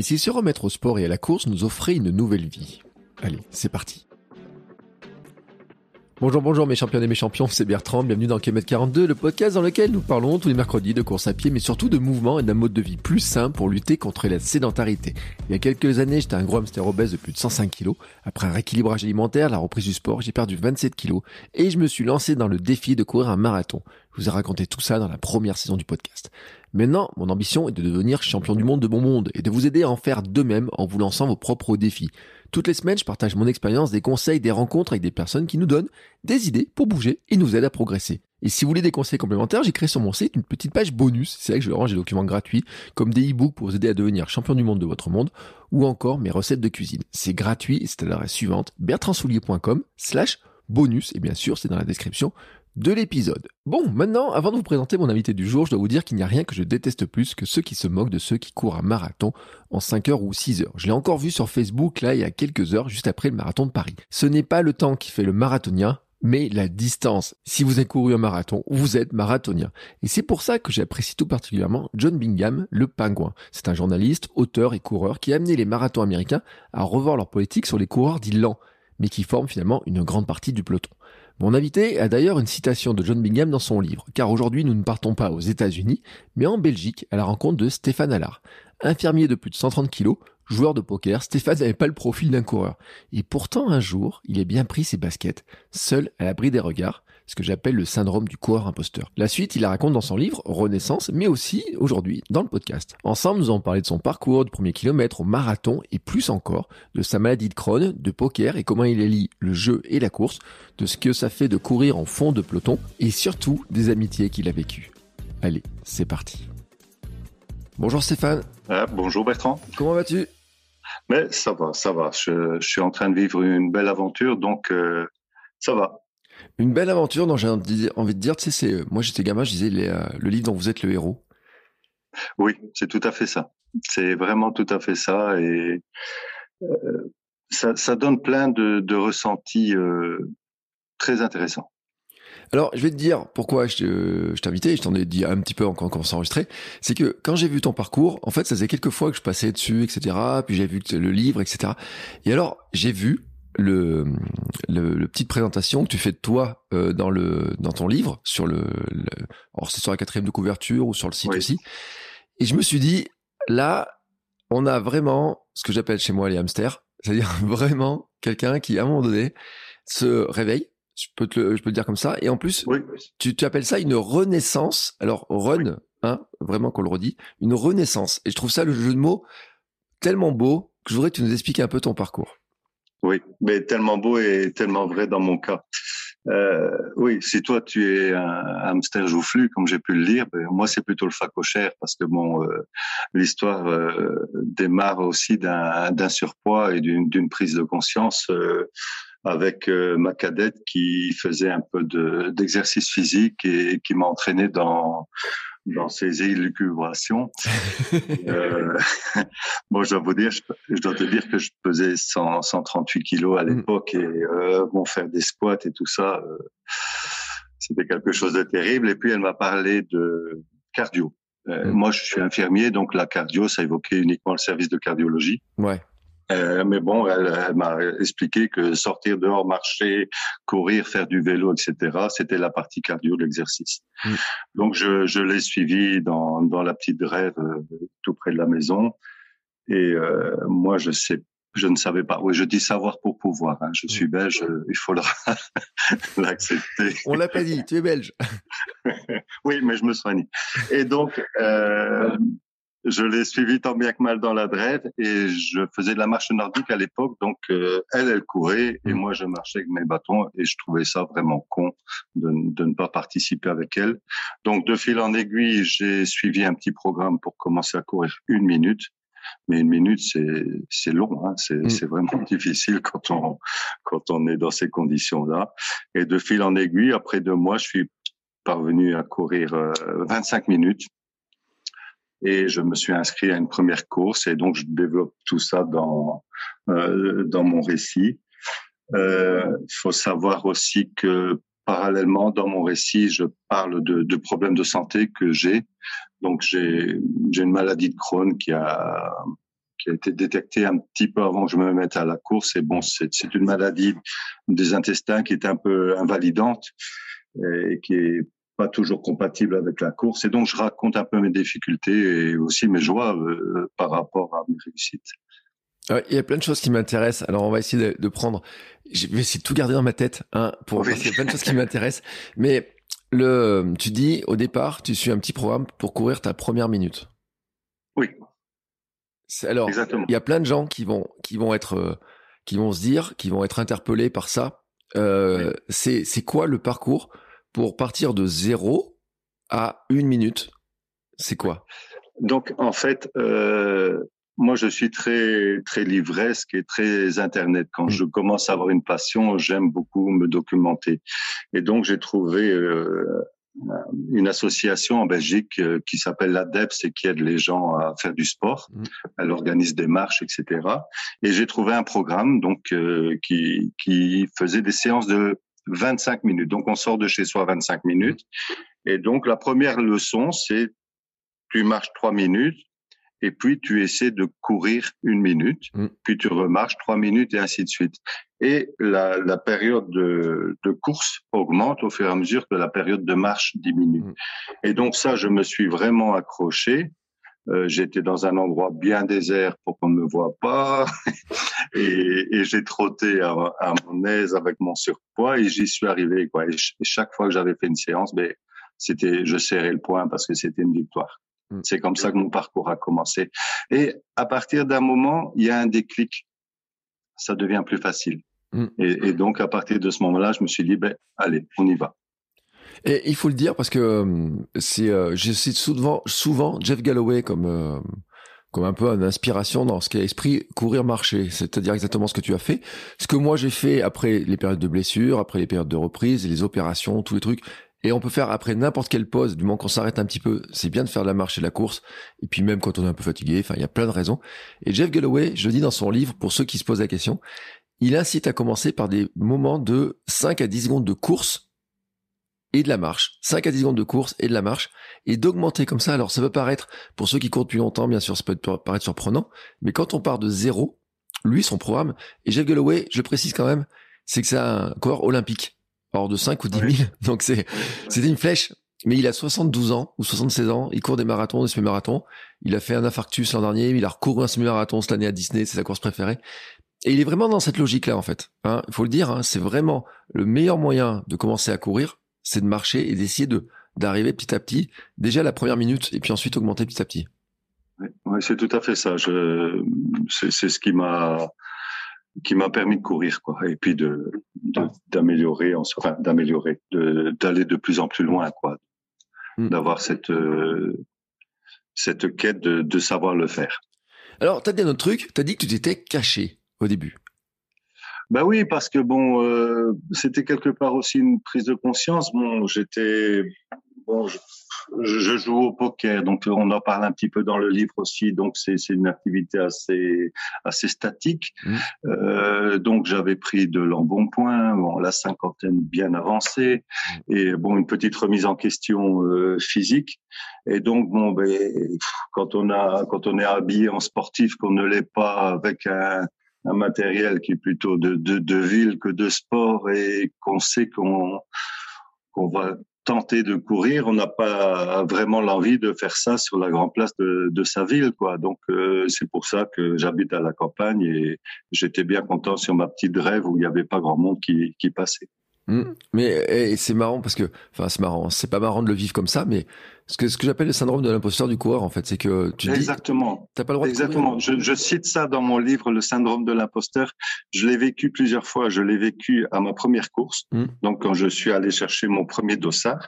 Et si se remettre au sport et à la course nous offrait une nouvelle vie Allez, c'est parti. Bonjour, bonjour mes champions et mes champions, c'est Bertrand, bienvenue dans Kilomètre 42, le podcast dans lequel nous parlons tous les mercredis de course à pied, mais surtout de mouvement et d'un mode de vie plus sain pour lutter contre la sédentarité. Il y a quelques années, j'étais un gros hamster obèse de plus de 105 kilos. Après un rééquilibrage alimentaire, la reprise du sport, j'ai perdu 27 kilos et je me suis lancé dans le défi de courir un marathon. Je vous ai raconté tout ça dans la première saison du podcast. Maintenant, mon ambition est de devenir champion du monde de mon monde et de vous aider à en faire de même en vous lançant vos propres défis. Toutes les semaines, je partage mon expérience, des conseils, des rencontres avec des personnes qui nous donnent des idées pour bouger et nous aident à progresser. Et si vous voulez des conseils complémentaires, j'ai créé sur mon site une petite page bonus. C'est là que je range des documents gratuits, comme des e-books pour vous aider à devenir champion du monde de votre monde, ou encore mes recettes de cuisine. C'est gratuit c'est à l'adresse suivante, bertrandsoulier.com slash bonus. Et bien sûr, c'est dans la description de l'épisode. Bon, maintenant, avant de vous présenter mon invité du jour, je dois vous dire qu'il n'y a rien que je déteste plus que ceux qui se moquent de ceux qui courent un marathon en 5 heures ou 6 heures. Je l'ai encore vu sur Facebook là il y a quelques heures, juste après le marathon de Paris. Ce n'est pas le temps qui fait le marathonien, mais la distance. Si vous avez couru un marathon, vous êtes marathonien. Et c'est pour ça que j'apprécie tout particulièrement John Bingham, le pingouin. C'est un journaliste, auteur et coureur qui a amené les marathons américains à revoir leur politique sur les coureurs dits lents, mais qui forment finalement une grande partie du peloton. Mon invité a d'ailleurs une citation de John Bingham dans son livre, car aujourd'hui nous ne partons pas aux États-Unis, mais en Belgique à la rencontre de Stéphane Allard. Infirmier de plus de 130 kilos, joueur de poker, Stéphane n'avait pas le profil d'un coureur. Et pourtant un jour, il a bien pris ses baskets, seul à l'abri des regards, ce que j'appelle le syndrome du coureur imposteur. La suite, il la raconte dans son livre Renaissance, mais aussi aujourd'hui dans le podcast. Ensemble, nous avons parlé de son parcours du premier kilomètre au marathon et plus encore de sa maladie de Crohn, de poker et comment il allie le jeu et la course, de ce que ça fait de courir en fond de peloton et surtout des amitiés qu'il a vécues. Allez, c'est parti. Bonjour Stéphane. Ah, bonjour Bertrand. Comment vas-tu? Mais ça va, ça va. Je, je, suis en train de vivre une belle aventure, donc euh, ça va. Une belle aventure dont j'ai envie de dire, tu sais, c'est, euh, moi j'étais gamin, je disais les, euh, le livre dont vous êtes le héros. Oui, c'est tout à fait ça. C'est vraiment tout à fait ça. Et euh, ça, ça, donne plein de, de ressentis euh, très intéressants. Alors, je vais te dire pourquoi je, je t'invitais, je t'en ai dit un petit peu quand on s'enregistrait, c'est que quand j'ai vu ton parcours, en fait, ça faisait quelques fois que je passais dessus, etc., puis j'ai vu le livre, etc. Et alors, j'ai vu le, le, le, petite présentation que tu fais de toi euh, dans le dans ton livre sur le, le alors c'est sur la quatrième de couverture ou sur le site Oui. aussi. Et je me suis dit là on a vraiment ce que j'appelle chez moi les hamsters. C'est-à-dire vraiment quelqu'un qui à un moment donné se réveille. Je peux te le, je peux te dire comme ça. Et en plus Oui, tu, tu appelles ça une renaissance. Alors run hein vraiment qu'on le redit une renaissance. Et je trouve ça le jeu de mots tellement beau que je voudrais que tu nous expliques un peu ton parcours oui, mais tellement beau et tellement vrai dans mon cas. Euh, oui, si toi tu es un hamster joufflu, comme j'ai pu le lire, ben, moi c'est plutôt le facochère parce que bon, euh, l'histoire euh, démarre aussi d'un surpoids et d'une prise de conscience euh, avec euh, ma cadette qui faisait un peu de d'exercice physique et qui m'a entraîné dans dans ces élucubrations. euh, bon, je dois vous dire, je, je, dois te dire que je pesais 100, 138 kilos à l'époque et euh, bon, faire des squats et tout ça, euh, c'était quelque chose de terrible. Et puis elle m'a parlé de cardio. Euh, Mm. Moi, je suis infirmier, donc la cardio, ça évoquait uniquement le service de cardiologie. ouais Euh, mais bon, elle, elle m'a expliqué que sortir dehors, marcher, courir, faire du vélo, etc., c'était la partie cardio de l'exercice. Mm. Donc, je, je l'ai suivi dans, dans la petite grève euh, tout près de la maison. Et euh, moi, je sais, je ne savais pas. Oui, je dis savoir pour pouvoir. Hein. Je suis belge, euh, il faut le- l'accepter. on l'a pas dit tu es belge Oui, mais je me soigne. Et donc, euh, je l'ai suivi tant bien que mal dans la drève et je faisais de la marche nordique à l'époque. Donc, euh, elle, elle courait et mm. moi, je marchais avec mes bâtons et je trouvais ça vraiment con de, de, ne pas participer avec elle. Donc, de fil en aiguille, j'ai suivi un petit programme pour commencer à courir une minute. Mais une minute, c'est c'est long, hein. c'est mm. vraiment difficile quand on quand on est dans ces conditions-là. Et de fil en aiguille, après deux mois, je suis parvenu à courir 25 euh, minutes et je me suis inscrit à une première course et donc je développe tout ça dans euh, dans mon récit. Il euh, faut savoir aussi que parallèlement dans mon récit, je parle de, de problèmes de santé que j'ai. Donc j'ai j'ai une maladie de Crohn qui a qui a été détectée un petit peu avant que je me mette à la course. Et bon, c'est une maladie des intestins qui est un peu invalidante et qui est pas toujours compatible avec la course. Et donc, je raconte un peu mes difficultés et aussi mes joies euh, par rapport à mes réussites. il y a plein de choses qui m'intéressent. Alors, on va essayer de, prendre. Je vais essayer de tout garder dans ma tête, hein, pour parce qu'il y a plein de choses qui m'intéressent. Mais le, tu dis au départ, tu suis un petit programme pour courir ta première minute. Oui. Alors, Exactement. il y a plein de gens qui vont, qui vont être, euh, qui vont se dire, qui vont être interpellés par ça. Euh, C'est, c'est quoi le parcours pour partir de zéro à une minute, c'est quoi? Donc en fait, euh, moi je suis très très livresque et très internet. Quand mm. je commence à avoir une passion, j'aime beaucoup me documenter. Et donc j'ai trouvé euh, une association en Belgique euh, qui s'appelle l'ADEPS et qui aide les gens à faire du sport. Elle organise des marches, etc. Et j'ai trouvé un programme donc euh, qui qui faisait des séances de 25 minutes. Donc, on sort de chez soi 25 minutes. Et donc, la première leçon, c'est tu marches trois minutes et puis tu essaies de courir une minute, mm. puis tu remarches trois minutes et ainsi de suite. Et la, la période de, de, course augmente au fur et à mesure que la période de marche diminue. Mm. Et donc ça, je me suis vraiment accroché. Euh, j'étais dans un endroit bien désert pour qu'on ne me voit pas et, et j'ai trotté à, à, mon aise avec mon surpoids et j'y suis arrivé quoi. Et, chaque fois que j'avais fait une séance, ben c'était je serrais le point parce que c'était une victoire. Mm. C'est comme ça que mon parcours a commencé. Et à partir d'un moment, il y a un déclic. Ça devient plus facile. Mm. Et, et, donc à partir de ce moment-là, je me suis dit ben allez, on y va. Et il faut le dire parce que euh, c'est, euh, je cite souvent, souvent Jeff Galloway comme euh, comme un peu une inspiration dans ce qui est esprit courir marcher, c'est-à-dire exactement ce que tu as fait, ce que moi j'ai fait après les périodes de blessures, après les périodes de reprise, les opérations, tous les trucs. Et on peut faire après n'importe quelle pause, du moment qu'on s'arrête un petit peu, c'est bien de faire de la marche et de la course. Et puis même quand on est un peu fatigué, enfin il y a plein de raisons. Et Jeff Galloway, je le dis dans son livre, pour ceux qui se posent la question, il incite à commencer par des moments de 5 à 10 secondes de course et de la marche, 5 à 10 secondes de course et de la marche, et d'augmenter comme ça. Alors ça peut paraître, pour ceux qui courent depuis longtemps, bien sûr, ça peut paraître surprenant, mais quand on part de zéro, lui, son programme, et Jeff Galloway, je précise quand même, c'est que c'est un coureur olympique, hors de 5 ou 10 000, donc c'est c'était une flèche. Mais il a 72 ans ou 76 ans, il court des marathons, des semi-marathons. Il a fait un infarctus l'an dernier, il a recouru un semi-marathon cette année à Disney, c'est sa course préférée. Et il est vraiment dans cette logique-là, en fait. Hein, il faut le dire, hein, c'est vraiment le meilleur moyen de commencer à courir, c'est de marcher et d'essayer de d'arriver petit à petit, déjà la première minute, et puis ensuite augmenter petit à petit. Oui, c'est tout à fait ça. Je, c'est, c'est ce qui m'a qui m'a permis de courir, quoi, et puis de, d'améliorer, enfin d'améliorer, de, d'aller de plus en plus loin, quoi, hmm. d'avoir cette cette quête de, de savoir le faire. Alors, tu as dit un autre truc. Tu as dit que tu t'étais caché au début. Bah oui, parce que bon, euh, c'était quelque part aussi une prise de conscience. Bon, j'étais, bon, je, je, joue au poker, donc on en parle un petit peu dans le livre aussi. Donc c'est une activité assez assez statique. Mmh. Euh, donc j'avais pris de l'embonpoint, bon, la cinquantaine bien avancée, mmh. et bon une petite remise en question euh, physique. Et donc bon, ben, quand on a quand on est habillé en sportif, qu'on ne l'est pas avec un un matériel qui est plutôt de, de, de ville que de sport et qu'on sait qu'on qu'on va tenter de courir, on n'a pas vraiment l'envie de faire ça sur la grande place de, de sa ville, quoi. Donc euh, c'est pour ça que j'habite à la campagne et j'étais bien content sur ma petite rêve où il n'y avait pas grand monde qui, qui passait. Mmh. Mais c'est marrant parce que, enfin, c'est marrant. C'est pas marrant de le vivre comme ça, mais ce que, ce que j'appelle le syndrome de l'imposteur du coureur, en fait, c'est que tu Exactement. t'as pas le droit Exactement. de je, je, cite ça dans mon livre, le syndrome de l'imposteur. Je l'ai vécu plusieurs fois. Je l'ai vécu à ma première course. Mmh. Donc, quand je suis allé chercher mon premier dossard,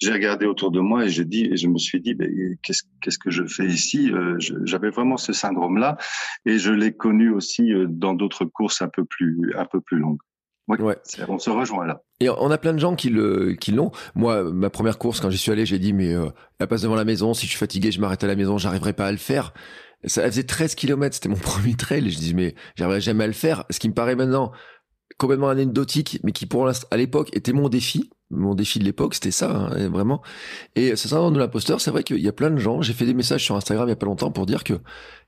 j'ai regardé autour de moi et j'ai dit, et je me suis dit, qu'est-ce, qu'est-ce que je fais ici? Euh, j'avais vraiment ce syndrome-là et je l'ai connu aussi euh, dans d'autres courses un peu plus, un peu plus longues. Oui, ouais. on se rejoint là. Et on a plein de gens qui le qui l'ont. Moi, ma première course quand j'y suis allé, j'ai dit mais euh, elle passe devant la maison. Si je suis fatigué, je m'arrête à la maison. J'arriverai pas à le faire. Ça faisait 13 km. C'était mon premier trail. Et je dis mais j'arriverai jamais à le faire. Ce qui me paraît maintenant complètement anecdotique, mais qui pour l'instant à l'époque était mon défi. Mon défi de l'époque, c'était ça, hein, vraiment. Et ce syndrome de l'imposteur, c'est vrai qu'il y a plein de gens. J'ai fait des messages sur Instagram il y a pas longtemps pour dire que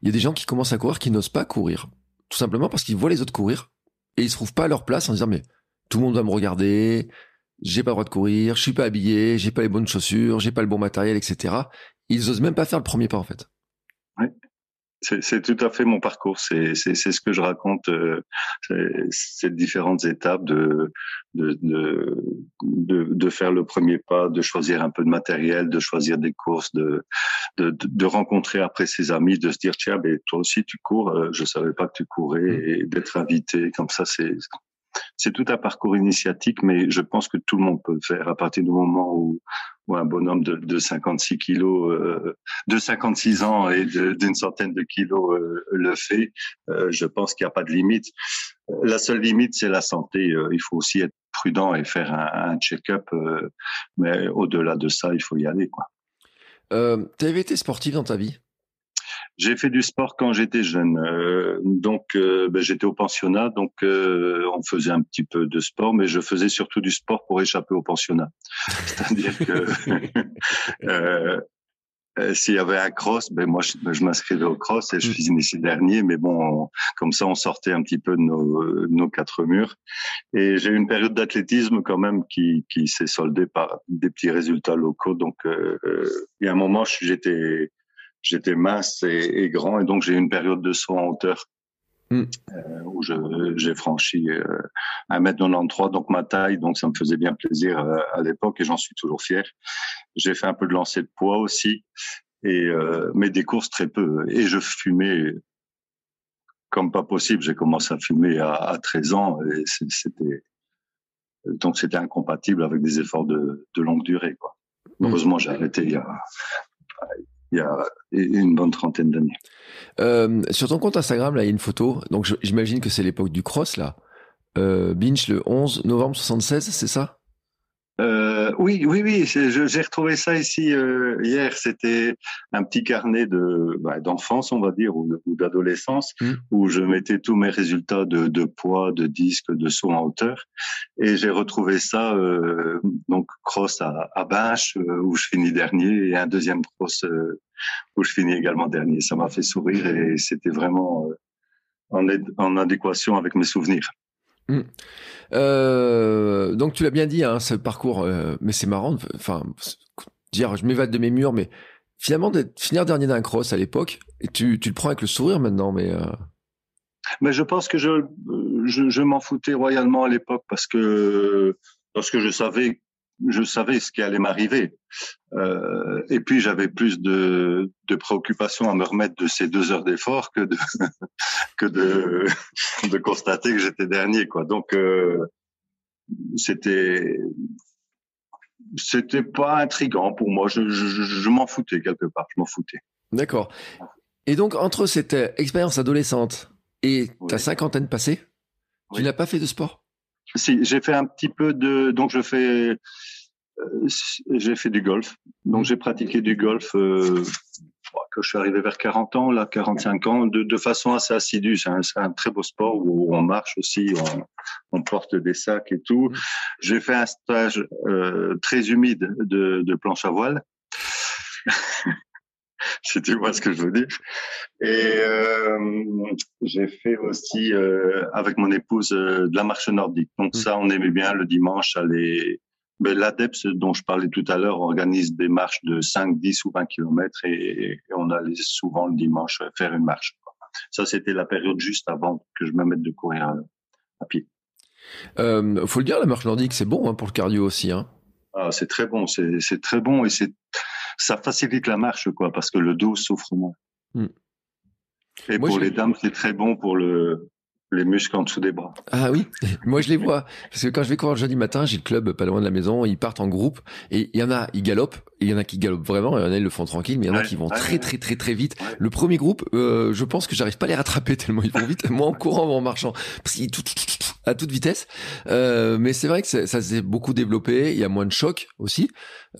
il y a des gens qui commencent à courir qui n'osent pas courir, tout simplement parce qu'ils voient les autres courir et ils se trouvent pas à leur place en disant mais tout le monde va me regarder, j'ai pas le droit de courir, je suis pas habillé, j'ai pas les bonnes chaussures, j'ai pas le bon matériel, etc. Ils osent même pas faire le premier pas en fait. C'est tout à fait mon parcours. C'est ce que je raconte, euh, ces différentes étapes de de, de, de, faire le premier pas, de choisir un peu de matériel, de choisir des courses, de, de, de rencontrer après ses amis, de se dire tiens, ben, toi aussi tu cours, euh, je savais pas que tu courais, mmh. et d'être invité comme ça, c'est c'est tout un parcours initiatique, mais je pense que tout le monde peut le faire à partir du moment où, un bonhomme de, de 56 kilos, euh, de 56 ans et d'une centaine de kilos euh, le fait. Euh, je pense qu'il n'y a pas de limite. La seule limite, c'est la santé. Il faut aussi être prudent et faire un, check-up, mais au-delà de ça, il faut y aller. Tu avais été sportif dans ta vie? J'ai fait du sport quand j'étais jeune, euh, donc euh, ben, j'étais au pensionnat, donc euh, on faisait un petit peu de sport, mais je faisais surtout du sport pour échapper au pensionnat. C'est-à-dire que s'il y avait un cross, ben moi je, je m'inscrivais au cross et je mm. finissais dernier, mais bon, comme ça on sortait un petit peu de nos, nos quatre murs. Et j'ai eu une période d'athlétisme quand même qui, qui s'est soldée par des petits résultats locaux. Donc il y a un moment j'étais j'étais mince et, et, grand et donc j'ai eu une période de saut en hauteur mm. euh, où j'ai franchi euh, 1m93 donc ma taille donc ça me faisait bien plaisir euh, à l'époque et j'en suis toujours fier. J'ai fait un peu de lancer de poids aussi et euh, mais des courses très peu et je fumais comme pas possible. J'ai commencé à fumer à, à 13 ans et c'était donc c'était incompatible avec des efforts de, de longue durée quoi. Mm. Heureusement, j'ai arrêté il y a il y a une bonne trentaine d'années. Euh, sur ton compte Instagram, là, il y a une photo. Donc, j'imagine que c'est l'époque du cross, là. Euh, le 11 novembre 76, c'est ça? Euh, oui, oui, oui. J'ai retrouvé ça ici euh, hier. C'était un petit carnet de bah, d'enfance, on va dire, ou, d'adolescence, mmh. où je mettais tous mes résultats de, de poids, de disques, de saut en hauteur. Et j'ai retrouvé ça euh, donc cross à, à Binche, euh, où je finis dernier, et un deuxième cross euh, où je finis également dernier. Ça m'a fait sourire et c'était vraiment en, en adéquation avec mes souvenirs. Mmh. Euh, donc tu l'as bien dit, hein, ce parcours, euh, mais c'est marrant. Enfin, dire, je m'évade de mes murs, mais finalement, finir dernier d'un cross à l'époque, et tu, le prends avec le sourire maintenant, mais. Euh... Mais je pense que je m'en foutais royalement à l'époque parce que parce que je savais je savais ce qui allait m'arriver. Euh, et puis j'avais plus de, de préoccupations à me remettre de ces deux heures d'effort que de que de, de constater que j'étais dernier, quoi. Donc euh, c'était c'était pas intrigant pour moi. Je, je, je m'en foutais quelque part. Je m'en foutais. D'accord. Et donc entre cette expérience adolescente et ta cinquantaine passée, tu n'as pas fait de sport? Si, j'ai fait un petit peu de. Donc, je fais. Euh, j'ai fait du golf. Donc, j'ai pratiqué du golf euh, que je suis arrivé vers 40 ans, là, 45 ans, de, de façon assez assidue. C'est un, un, très beau sport où on marche aussi, on, on porte des sacs et tout. J'ai fait un stage euh, très humide de, de planche à voile. si tu vois ce que je veux dire. Et euh, j'ai fait aussi euh, avec mon épouse euh, de la marche nordique. Donc ça, on aimait bien le dimanche aller. Ben, L'ADEPS dont je parlais tout à l'heure organise des marches de 5, 10 ou 20 kilomètres et, on allait souvent le dimanche faire une marche. Ça, c'était la période juste avant que je me mette de courir à, pied. Euh, faut le dire, la marche nordique, c'est bon hein, pour le cardio aussi. Hein. Ah, c'est très bon, c'est très bon et c'est ça facilite la marche quoi, parce que le dos souffre moins. Hmm. Et pour les dames, c'est très bon pour le les muscles en dessous des bras. Ah oui, moi je les vois. Parce que quand je vais courir le jeudi matin, j'ai le club pas loin de la maison, ils partent en groupe et il y en a, ils galopent, il y en a qui galopent vraiment, il y en a ils le font tranquille, mais il y en a qui vont très très très très vite. Le premier groupe, euh, je pense que j'arrive pas à les rattraper tellement ils vont vite, moi en courant ou en marchant, parce qu'ils tout, tout, tout, à toute vitesse. Euh, mais c'est vrai que ça s'est beaucoup développé, il y a moins de choc aussi.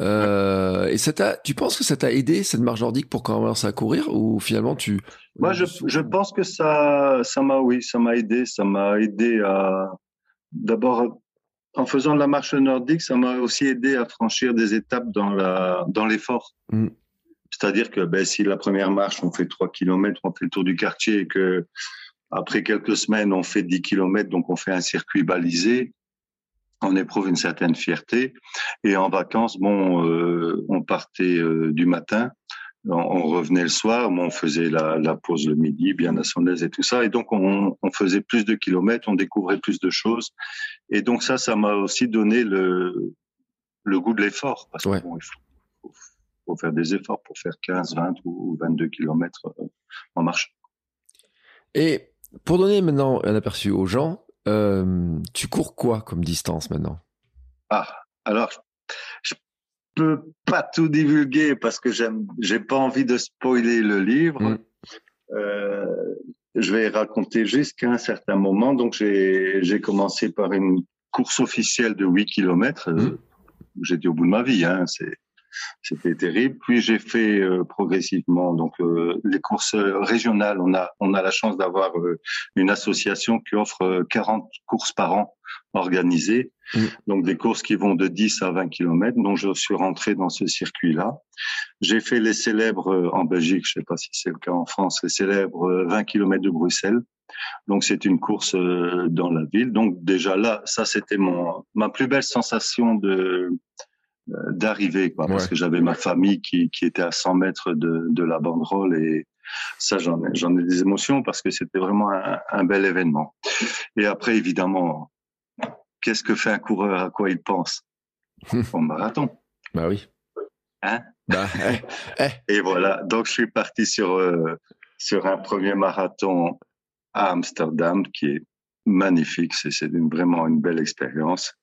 Euh, et ça t'a, tu penses que ça t'a aidé cette marche nordique pour commencer à courir ou finalement tu Moi, je, je pense que ça, ça m'a, oui, ça m'a aidé. Ça m'a aidé à, d'abord, en faisant de la marche nordique, ça m'a aussi aidé à franchir des étapes dans la, dans l'effort. Mm. C'est-à-dire que ben, si la première marche, on fait 3 km, on fait le tour du quartier et que après quelques semaines, on fait 10 km, donc on fait un circuit balisé, on éprouve une certaine fierté. Et en vacances, bon, euh, on partait euh, du matin, on, revenait le soir, on faisait la, la, pause le midi, bien à son aise et tout ça. Et donc, on, on, faisait plus de kilomètres, on découvrait plus de choses. Et donc ça, ça m'a aussi donné le, le goût de l'effort, parce qu'il bon, faut, faut, faire des efforts pour faire 15, 20 ou 22 kilomètres euh, en marche. Et pour donner maintenant un aperçu aux gens, euh, tu cours quoi comme distance maintenant? Ah, alors peux pas tout divulguer parce que j'aime, j'ai pas envie de spoiler le livre. Mm. Euh, je vais raconter jusqu'à un certain moment. Donc j'ai j'ai commencé par une course officielle de 8 km. Mm. J'étais au bout de ma vie. Hein, c'est c'était terrible. Puis j'ai fait euh, progressivement donc euh, les courses régionales. On a on a la chance d'avoir euh, une association qui offre 40 courses par an organisées. Mm. Donc des courses qui vont de 10 à 20 km. Donc je suis rentré dans ce circuit-là. J'ai fait les célèbres en Belgique, je sais pas si c'est le cas en France, les célèbres 20 km de Bruxelles. Donc c'est une course dans la ville. Donc déjà là, ça c'était mon ma plus belle sensation de euh, d'arriver, quoi, parce que j'avais ma famille qui, qui était à 100 mètres de, de la banderole et ça, j'en ai, j'en ai des émotions parce que c'était vraiment un, un, bel événement. Et après, évidemment, qu'est-ce que fait un coureur À quoi il pense? Au marathon. Bah oui. Hein? Bah, eh, eh. Et voilà. Donc, je suis parti sur euh, sur un premier marathon à Amsterdam qui est magnifique. C'est, c'est vraiment une belle expérience.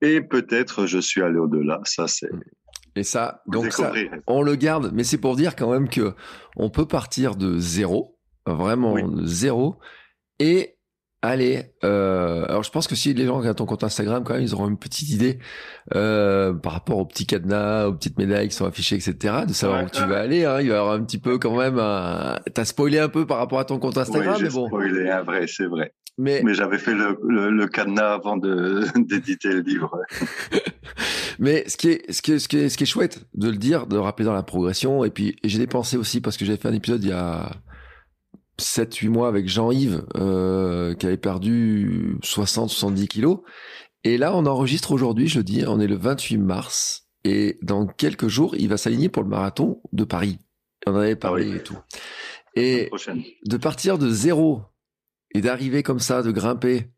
Et peut-être je suis allé au-delà. Ça, c'est. Et ça, donc ça, on le garde, mais c'est pour dire quand même que on peut partir de zéro, vraiment de zéro, et aller. Euh, alors je pense que si les gens regardent ton compte Instagram, quand même, ils auront une petite idée euh, par rapport aux petits cadenas, aux petites médailles qui sont affichées, etc. De savoir où tu vas aller. Hein. Il va y avoir un petit peu quand même. Un... T'as spoilé un peu par rapport à ton compte Instagram, mais bon. Spoilé, un vrai, c'est vrai. Mais, mais j'avais fait le, le, cadenas avant d'éditer le livre. mais ce qui, est, ce, qui est, ce, qui est, ce qui est chouette de le dire, de le rappeler dans la progression, et puis j'ai dépensé aussi parce que j'avais fait un épisode il y a 7-8 mois avec Jean-Yves euh, qui avait perdu 60-70 kilos. Et là, on enregistre aujourd'hui, je dis, on est le 28 mars, et dans quelques jours, il va s'aligner pour le marathon de Paris. On en avait parlé ah et tout. Et de partir de zéro et d'arriver comme ça, de grimper,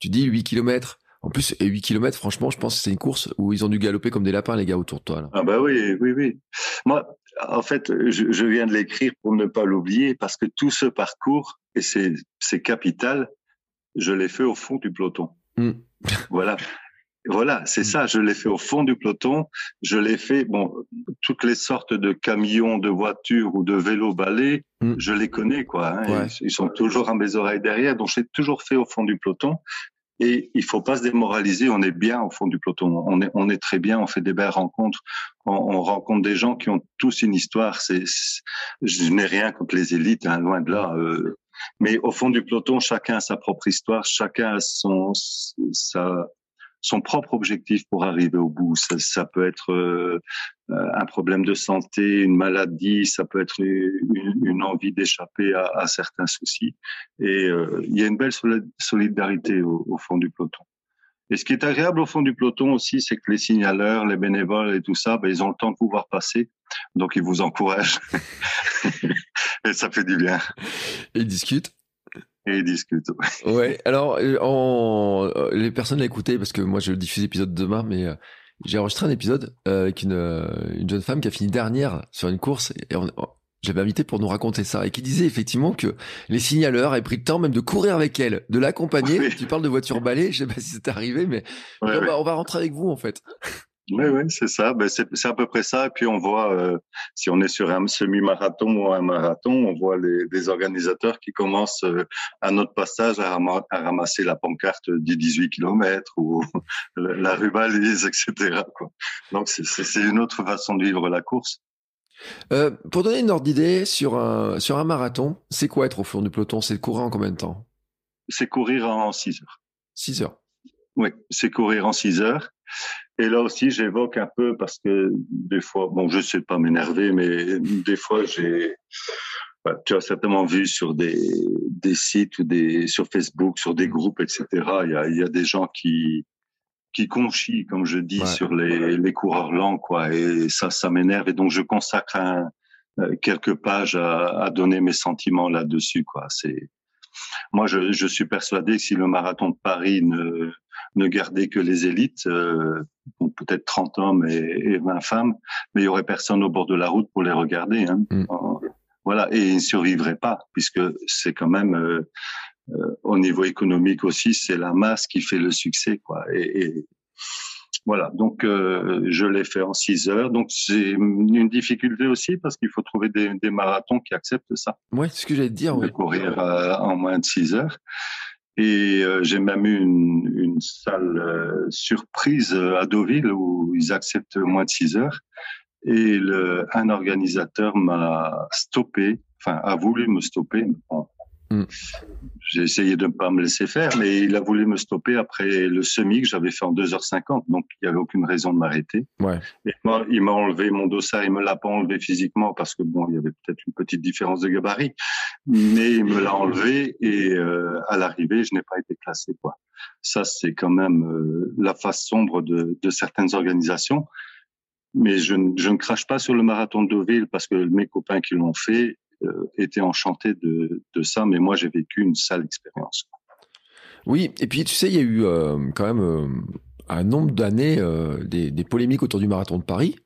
tu dis 8 km. En plus, et 8 km, franchement, je pense que c'est une course où ils ont dû galoper comme des lapins, les gars, autour de toi. Là. Ah bah oui, oui, oui. Moi, en fait, je, je viens de l'écrire pour ne pas l'oublier, parce que tout ce parcours, et c'est capital, je l'ai fait au fond du peloton. Hmm. voilà. Voilà, c'est mm. ça. Je l'ai fait au fond du peloton. Je l'ai fait, bon, toutes les sortes de camions, de voitures ou de vélos balais, mm. je les connais, quoi. Hein. ils, sont toujours à mes oreilles derrière. Donc, j'ai toujours fait au fond du peloton. Et il faut pas se démoraliser. On est bien au fond du peloton. On est, on est très bien. On fait des belles rencontres. On, on rencontre des gens qui ont tous une histoire. C'est, je n'ai rien contre les élites, hein, loin de là. Euh, mais au fond du peloton, chacun a sa propre histoire. Chacun a son, sa, son propre objectif pour arriver au bout. Ça, ça peut être euh, un problème de santé, une maladie, ça peut être une, une envie d'échapper à, à, certains soucis. Et euh, il y a une belle solidarité au, au, fond du peloton. Et ce qui est agréable au fond du peloton aussi, c'est que les signaleurs, les bénévoles et tout ça, ben, ils ont le temps de pouvoir passer. Donc ils vous encouragent. et ça fait du bien. ils discutent et ils discutent. ouais. Alors, en, les personnes l'écoutaient parce que moi je diffuse l'épisode demain, mais j'ai enregistré un épisode avec une, une jeune femme qui a fini dernière sur une course et on, j'avais invité pour nous raconter ça et qui disait effectivement que les signaleurs avaient pris le temps même de courir avec elle, de l'accompagner. Tu parles de voiture balai, je sais pas si c'est arrivé, mais on, va, rentrer avec vous en fait. Oui, oui, c'est ça. Ben, c'est, à peu près ça. Et puis on voit, euh, si on est sur un semi-marathon ou un marathon, on voit les, des organisateurs qui commencent euh, à notre passage à, ramasser la pancarte du 18 km ou la rubalise, etc. Quoi. Donc c'est, c'est une autre façon de vivre la course. Euh, pour donner une ordre d'idée sur un, sur un marathon, c'est quoi être au fond du peloton? C'est courir en combien de temps? C'est courir en 6 heures. 6 heures Oui, c'est courir en 6 heures. Et là aussi, j'évoque un peu parce que des fois, bon, je sais pas m'énerver, mais des fois, j'ai, bah, tu as certainement vu sur des, des sites ou des, sur Facebook, sur des groupes, etc. Il y a, y a des gens qui, qui conchit, comme je dis, sur les, les, coureurs lents, quoi. Et ça, ça m'énerve. Et donc, je consacre un, euh, quelques pages à, à, donner mes sentiments là-dessus, quoi. C'est, moi, je, je, suis persuadé que si le marathon de Paris ne, ne gardait que les élites, euh, peut-être 30 hommes et, et, 20 femmes, mais il y aurait personne au bord de la route pour les regarder. Hein. Mm. Voilà, et ils ne survivraient pas, puisque c'est quand même euh, euh, au niveau économique aussi, c'est la masse qui fait le succès, quoi. Et, et voilà, donc je l'ai fait en 6 heures. Donc c'est une difficulté aussi parce qu'il faut trouver des, des, marathons qui acceptent ça. Ouais, c'est ce que j'allais te dire. De courir euh, en moins de 6 heures. Et euh, j'ai même eu une, salle surprise à Deauville où ils acceptent moins de 6 heures. Et un organisateur m'a stoppé, enfin a voulu me stopper. J'ai essayé de ne pas me laisser faire, mais il a voulu me stopper après le semi que j'avais fait en 2h50, donc il n'y avait aucune raison de m'arrêter. Ouais. il m'a enlevé mon dossard, il me l'a pas enlevé physiquement parce que bon, il y avait peut-être une petite différence de gabarit, mais il me l'a enlevé et euh, à l'arrivée, je n'ai pas été classé quoi. Ça c'est quand même euh, la face sombre de, de certaines organisations. Mais je, je, ne crache pas sur le marathon de Deauville parce que mes copains qui l'ont fait, euh, était enchanté de, de ça, mais moi j'ai vécu une sale expérience. Oui, et puis tu sais, il y a eu euh, quand même euh, un nombre d'années des, des, polémiques autour du marathon de Paris.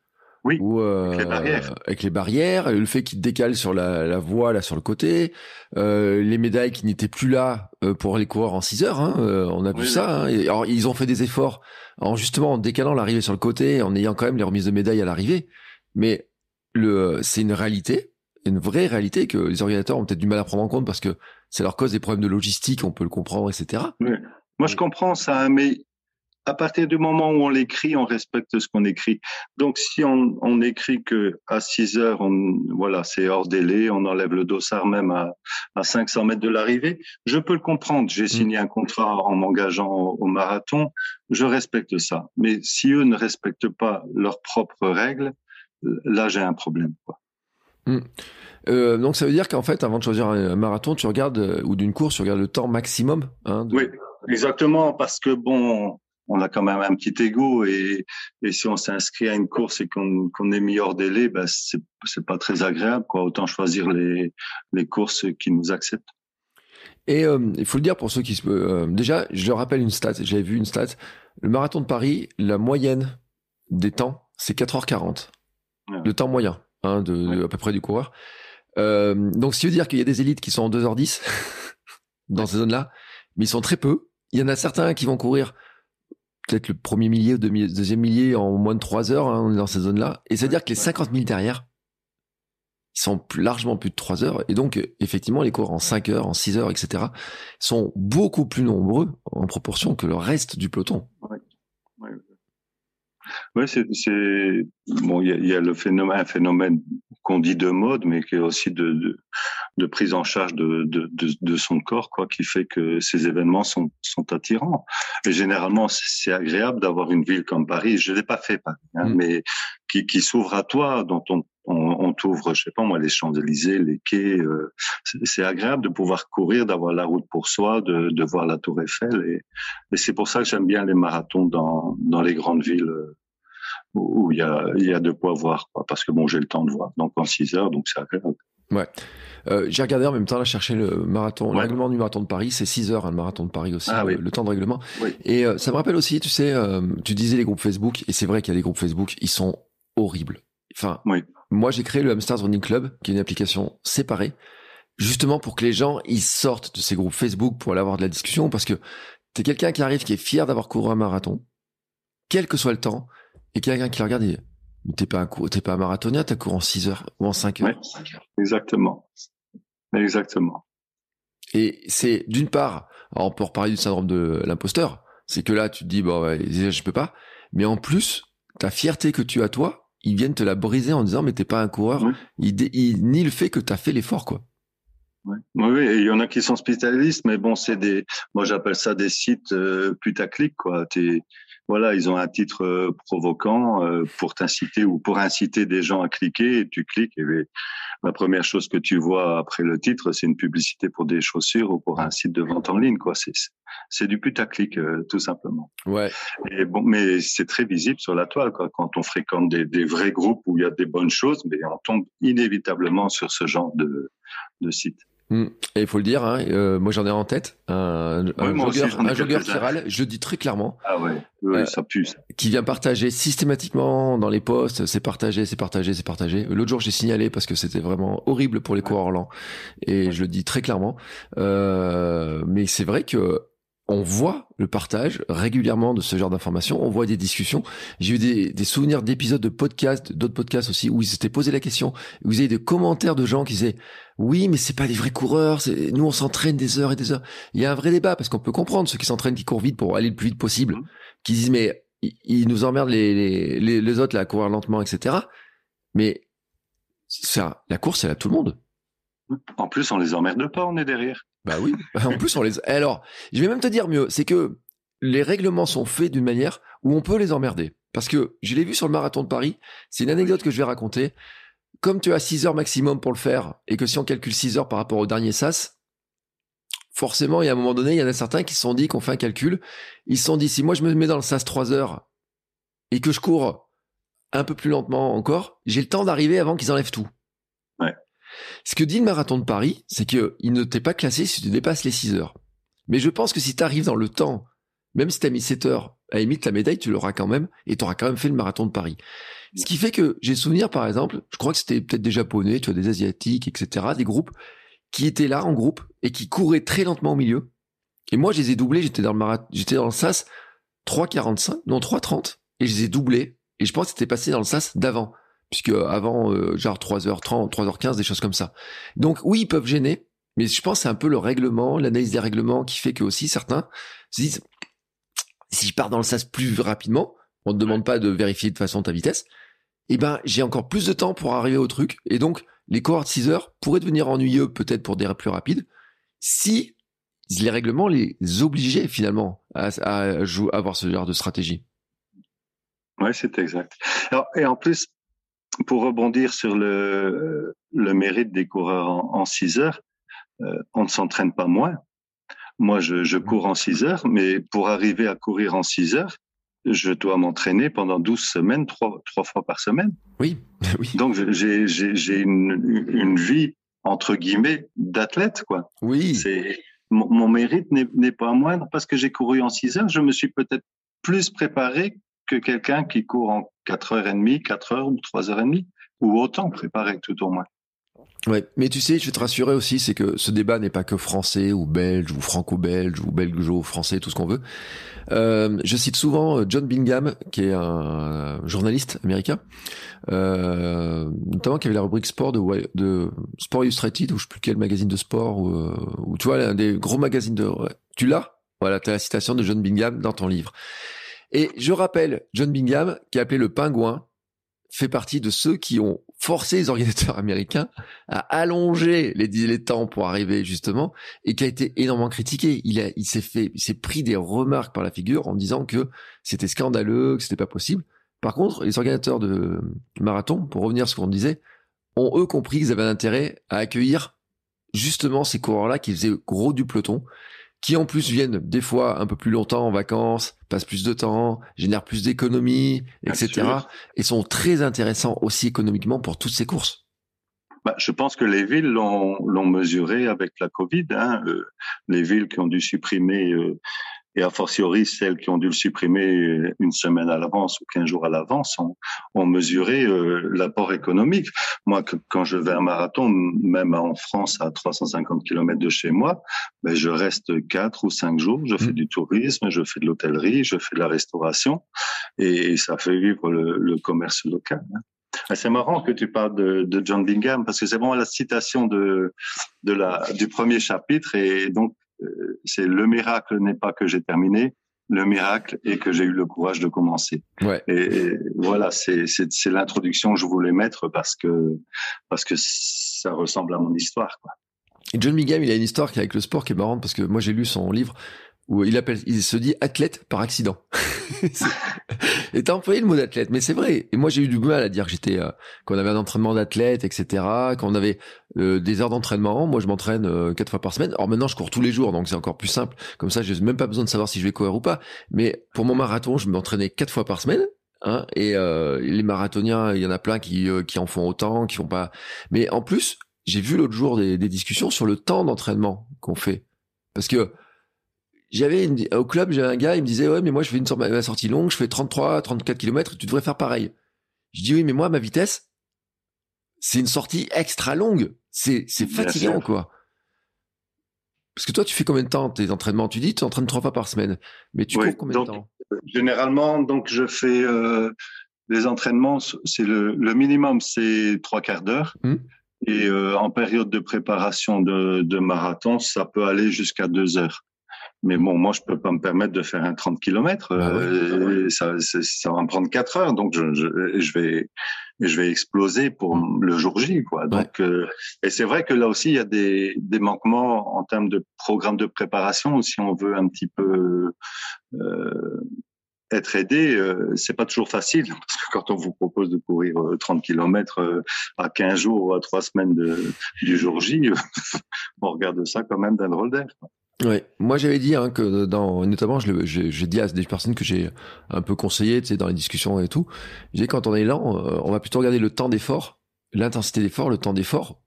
Oui, avec les barrières. Avec les barrières, le fait qu'ils décalent sur la, la, voie, là, sur le côté, les médailles qui n'étaient plus là pour les coureurs en 6 heures, hein, on a vu ça. Hein, alors, ils ont fait des efforts en justement en décalant l'arrivée sur le côté, en ayant quand même les remises de médailles à l'arrivée. Mais le, c'est une réalité une vraie réalité que les organisateurs ont peut-être du mal à prendre en compte parce que c'est leur cause des problèmes de logistique, on peut le comprendre, etc. Moi, je comprends ça, mais à partir du moment où on l'écrit, on respecte ce qu'on écrit. Donc, si on, on écrit que à 6 heures, on, voilà, c'est hors délai, on enlève le dossard même à, à 500 mètres de l'arrivée, je peux le comprendre. J'ai mm. signé un contrat en m'engageant au, marathon, je respecte ça. Mais si eux ne respectent pas leurs propres règles, là, j'ai un problème. Quoi. Hmm. Euh, donc ça veut dire qu'en fait, avant de choisir un, marathon, tu regardes euh, ou d'une course, tu regardes le temps maximum. Hein, Oui, exactement, parce que bon, on a quand même un petit ego et, et si on s'inscrit à une course et qu'on est mis hors délai, ben c'est pas très agréable. Quoi. Autant choisir les les courses qui nous acceptent. Et euh, il faut le dire pour ceux qui se euh, déjà, je leur rappelle une stat. J'avais vu une stat. Le marathon de Paris, la moyenne des temps, c'est 4h40. Le temps moyen hein, de, à peu près du coureur. Euh, donc, ce qui veut dire qu'il y a des élites qui sont en 2h10 dans ces zones-là, mais ils sont très peu. Il y en a certains qui vont courir peut-être le premier millier ou deuxième millier en moins de 3 heures hein, dans ces zones-là. Et c'est-à-dire que les 50 000 derrière, ils sont largement plus de 3 heures. Et donc, effectivement, les coureurs en 5 heures, en 6 heures, etc., sont beaucoup plus nombreux en proportion que le reste du peloton. Oui, c'est bon. Il y a, y a, le phénomène, un phénomène qu'on dit de mode, mais qui est aussi de, de, de prise en charge de, de, de, son corps, quoi, qui fait que ces événements sont, sont attirants. Et généralement, c'est agréable d'avoir une ville comme Paris. Je l'ai pas fait Paris, hein, mm. mais qui, qui s'ouvre à toi, dont on, on, on t'ouvre, je sais pas moi, les Champs-Élysées, les quais. Euh, c'est agréable de pouvoir courir, d'avoir la route pour soi, de, de voir la Tour Eiffel. Et, et c'est pour ça que j'aime bien les marathons dans, dans les grandes villes où il y a, y a de quoi voir, quoi, parce que bon, j'ai le temps de voir. Donc en 6 heures, donc c'est agréable. Ouais. Euh, j'ai regardé en même temps, là, chercher le marathon, le règlement du marathon de Paris, c'est 6 heures, hein, le marathon de Paris aussi, ah, le, oui. le, temps de règlement. Oui. Et euh, ça me rappelle aussi, tu sais, euh, tu disais les groupes Facebook, et c'est vrai qu'il y a des groupes Facebook, ils sont horribles. Enfin, oui. Moi j'ai créé le Hamsters Running Club, qui est une application séparée, justement pour que les gens, ils sortent de ces groupes Facebook pour aller avoir de la discussion, parce que t'es quelqu'un qui arrive, qui est fier d'avoir couru un marathon, quel que soit le temps, et quelqu'un qui le regarde et T'es pas un t'es pas un marathonien, t'as couru en 6 heures ou en 5 heures. Ouais, exactement. Exactement. Et c'est d'une part, alors on peut reparler du syndrome de l'imposteur, c'est que là tu te dis bon ouais, je peux pas, mais en plus ta fierté que tu as toi, ils viennent te la briser en disant mais t'es pas un coureur, ouais. ils, ils nient le fait que t'as fait l'effort quoi. Oui, oui, il y en a qui sont spécialistes, mais bon, c'est des, moi j'appelle ça des sites euh, putaclic, quoi. T'es, voilà, ils ont un titre euh, provoquant euh, pour t'inciter ou pour inciter des gens à cliquer. Et tu cliques et la première chose que tu vois après le titre, c'est une publicité pour des chaussures ou pour un site de vente en ligne, quoi. C'est c'est du putaclic euh, tout simplement. Ouais. Et bon, mais c'est très visible sur la toile, quoi. Quand on fréquente des, des vrais groupes où il y a des bonnes choses, mais on tombe inévitablement sur ce genre de de site. Et il faut le dire, hein, euh, moi j'en ai en tête un, ouais, un joggeur viral, je le dis très clairement. Ah ouais, oui, euh, ça pue. Ça. Qui vient partager systématiquement dans les posts, c'est partagé, c'est partagé, c'est partagé. L'autre jour j'ai signalé parce que c'était vraiment horrible pour les coureurs lents et je le dis très clairement. Euh, mais c'est vrai que on voit le partage régulièrement de ce genre d'informations, on voit des discussions. J'ai eu des, des souvenirs d'épisodes de podcasts, d'autres podcasts aussi, où ils s'étaient posé la question, où vous avez des commentaires de gens qui disaient oui, mais c'est pas des vrais coureurs, nous on s'entraîne des heures et des heures. Il y a un vrai débat parce qu'on peut comprendre ceux qui s'entraînent, qui courent vite pour aller le plus vite possible, qui disent mais ils nous emmerdent les, les, les, les autres là, à courir lentement, etc. Mais ça, la course, elle a tout le monde. En plus, on les emmerde pas, on est derrière. Bah oui. En plus, on les. Alors, je vais même te dire mieux, c'est que les règlements sont faits d'une manière où on peut les emmerder. Parce que je l'ai vu sur le marathon de Paris. C'est une anecdote que je vais raconter. Comme tu as 6 heures maximum pour le faire, et que si on calcule 6 heures par rapport au dernier SAS, forcément, il y a un moment donné, il y en a certains qui se sont dit qu'on fait un calcul. Ils se sont dit, si moi je me mets dans le SAS 3 heures et que je cours un peu plus lentement encore, j'ai le temps d'arriver avant qu'ils enlèvent tout. Ce que dit le marathon de Paris, c'est que il ne t'est pas classé si tu dépasses les 6 heures. Mais je pense que si tu arrives dans le temps, même si tu as mis 7 heures, à limite, la médaille, tu l'auras quand même, et tu auras quand même fait le marathon de Paris. Ce qui fait que j'ai souvenir, par exemple, je crois que c'était peut-être des Japonais, tu vois, des Asiatiques, etc., des groupes qui étaient là en groupe et qui couraient très lentement au milieu. Et moi, je les ai doublés, j'étais dans le marathon, j'étais dans le SAS 3,45, non 3,30, et je les ai doublés, et je pense que c'était passé dans le SAS d'avant puisque avant euh, genre 3h30, 3h15, des choses comme ça. Donc oui, ils peuvent gêner, mais je pense que c'est un peu le règlement, l'analyse des règlements qui fait que aussi certains se disent si je pars dans le sas plus rapidement, on ne demande pas de vérifier de façon ta vitesse, eh ben j'ai encore plus de temps pour arriver au truc et donc les cohortes 6 heures pourraient devenir ennuyeux peut-être pour des plus rapides si les règlements les obligeaient finalement à, à, avoir ce genre de stratégie. Ouais, c'est exact. Alors, et en plus, pour rebondir sur le, le mérite des coureurs en, en 6 heures, euh, on ne s'entraîne pas moins. Moi, je, je, cours en 6 heures, mais pour arriver à courir en 6 heures, je dois m'entraîner pendant 12 semaines, trois, fois par semaine. Oui, oui. Donc, j'ai, j'ai une, une vie, entre guillemets, d'athlète, quoi. Oui. C'est, mon, mon mérite n'est pas moindre parce que j'ai couru en 6 heures. Je me suis peut-être plus préparé que quelqu'un qui court en 4h30, 4 heures ou 3h30, ou autant préparé tout au moins. Ouais, mais tu sais, je vais te rassurer aussi, c'est que ce débat n'est pas que français ou belge ou franco-belge ou belgeo-français, tout ce qu'on veut. Euh, je cite souvent John Bingham, qui est un journaliste américain, euh, notamment qui avait la rubrique sport de, Sport Illustrated, ou je sais plus quel magazine de sport, ou, ou tu vois, un des gros magazines de... Tu l'as? Voilà, tu as la citation de John Bingham dans ton livre. Et je rappelle, John Bingham, qui a appelé le pingouin, fait partie de ceux qui ont forcé les organisateurs américains à allonger les, les temps pour arriver justement et qui a été énormément critiqué. Il il s'est fait, il s'est pris des remarques par la figure en disant que c'était scandaleux, que c'était pas possible. Par contre, les organisateurs de marathon, pour revenir à ce qu'on disait, ont eux compris qu'ils avaient un intérêt à accueillir justement ces coureurs-là qui faisaient gros du peloton qui en plus viennent des fois un peu plus longtemps en vacances, passent plus de temps, génèrent plus d'économies, etc. Et sont très intéressants aussi économiquement pour toutes ces courses. bah, je pense que les villes l'ont mesuré avec la Covid. Hein. Euh, les villes qui ont dû supprimer, euh, et a fortiori celles qui ont dû le supprimer une semaine à l'avance ou quinze jours à l'avance, ont, ont, mesuré euh, l'apport économique. Moi, que, quand je vais un marathon, même en France à 350 km de chez moi, ben, je reste quatre ou cinq jours. Je fais mmh. du tourisme, je fais de l'hôtellerie, je fais de la restauration, et, ça fait vivre le, le commerce local. Hein. Ah, c'est marrant que tu parles de, de John Bingham parce que c'est vraiment la citation de, de la, du premier chapitre et donc c'est le miracle n'est pas que j'ai terminé, le miracle est que j'ai eu le courage de commencer. Ouais. Et, voilà, c'est c'est l'introduction que je voulais mettre parce que parce que ça ressemble à mon histoire quoi. Et John Bingham, il a une histoire qui avec le sport qui est marrante parce que moi j'ai lu son livre où il appelle, il se dit athlète par accident. et t'as employé le mot d'athlète, mais c'est vrai. Et moi, j'ai eu du mal à dire que j'étais, euh, qu'on avait un entraînement d'athlète, etc., qu'on avait euh, des heures d'entraînement. Moi, je m'entraîne euh, quatre fois par semaine. Alors maintenant, je cours tous les jours, donc c'est encore plus simple. Comme ça, j'ai même pas besoin de savoir si je vais courir ou pas. Mais pour mon marathon, je m'entraînais quatre fois par semaine. Hein, et les marathoniens, il y en a plein qui, qui en font autant, qui font pas. Mais en plus, j'ai vu l'autre jour des, des discussions sur le temps d'entraînement qu'on fait, parce que j'avais au club, j'avais un gars, il me disait ouais, mais moi je fais une sortie longue, je fais 33, 34 km, tu devrais faire pareil. Je dis oui, mais moi ma vitesse, c'est une sortie extra longue, c'est c'est fatigant quoi. Parce que toi, tu fais combien de temps tes entraînements? Tu dis tu entraînes trois fois par semaine, mais tu cours combien de temps? Généralement, donc je fais euh, les entraînements, c'est le, le minimum, c'est trois quarts d'heure. Hum. Et euh, en période de préparation de, de marathon, ça peut aller jusqu'à deux heures. Mais bon, moi, je peux pas me permettre de faire un 30 km. Ah euh, ça, ça va me prendre 4 heures, donc je, je, je, vais, je vais exploser pour le jour J, quoi. Donc, euh, et c'est vrai que là aussi, il y a des, des manquements en termes de programme de préparation. Si on veut un petit peu euh, être aidé, euh, c'est pas toujours facile parce que quand on vous propose de courir 30 km à 15 jours ou à 3 semaines de, du jour J, on regarde ça quand même d'un drôle d'air. Ouais, moi j'avais dit hein, que dans notamment j'ai dit à des personnes que j'ai un peu conseillé, tu sais, dans les discussions et tout, j'ai quand on est lent, euh, on va plutôt regarder le temps d'effort, l'intensité d'effort, le temps d'effort.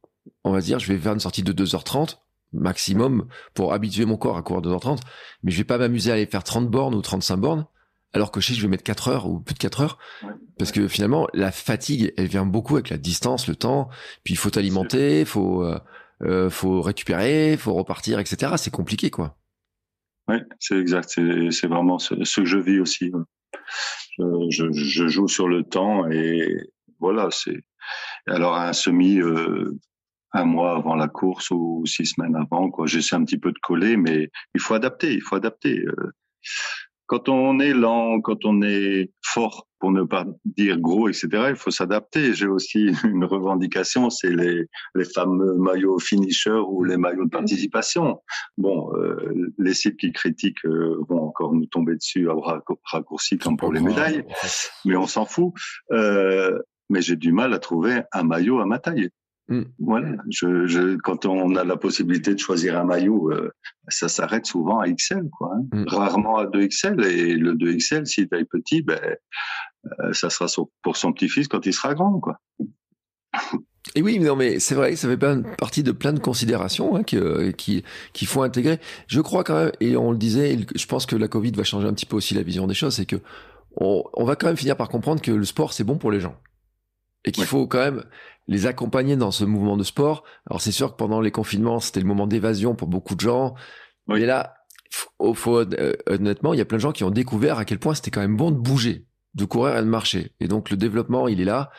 On va se dire je vais faire une sortie de 2h30 maximum pour habituer mon corps à courir 2h30, mais je vais pas m'amuser à aller faire 30 bornes ou 35 bornes alors que je sais je vais mettre 4 heures ou plus de 4 heures. Parce que finalement la fatigue elle vient beaucoup avec la distance, le temps, puis il faut alimenter, il faut euh, euh, faut récupérer, faut repartir, etc. C'est compliqué, quoi. Oui, c'est exact. C'est vraiment ce, que je vis aussi. Je, joue sur le temps et voilà. C'est alors un semi. Euh, un mois avant la course ou six semaines avant. J'essaie un petit peu de coller, mais il faut adapter, il faut adapter. Euh quand on est lent, quand on est fort, pour ne pas dire gros, etc., il faut s'adapter. J'ai aussi une revendication, c'est les, les fameux maillots finisher ou les maillots de participation. Bon, euh, les sites qui critiquent euh, vont encore nous tomber dessus à raccourci comme pour les médailles, mais on s'en fout. Euh, mais j'ai du mal à trouver un maillot à ma taille. Mm. Voilà. Je, je, quand on a la possibilité de choisir un maillot, euh, ça s'arrête souvent à XL, quoi. Hein. Mm. Rarement à 2XL. Et le 2XL, s'il taille petit, ben, euh, ça sera pour son petit-fils quand il sera grand, quoi. Et oui, non, mais c'est vrai, ça fait partie de plein de considérations hein, qui, qui, qu'il faut intégrer. Je crois quand même, et on le disait, je pense que la Covid va changer un petit peu aussi la vision des choses, c'est que on, on va quand même finir par comprendre que le sport c'est bon pour les gens et qu'il faut quand même les accompagner dans ce mouvement de sport. Alors c'est sûr que pendant les confinements, c'était le moment d'évasion pour beaucoup de gens. Mais là, faut, faut, euh, honnêtement, il y a plein de gens qui ont découvert à quel point c'était quand même bon de bouger, de courir et de marcher. Et donc le développement, il est là.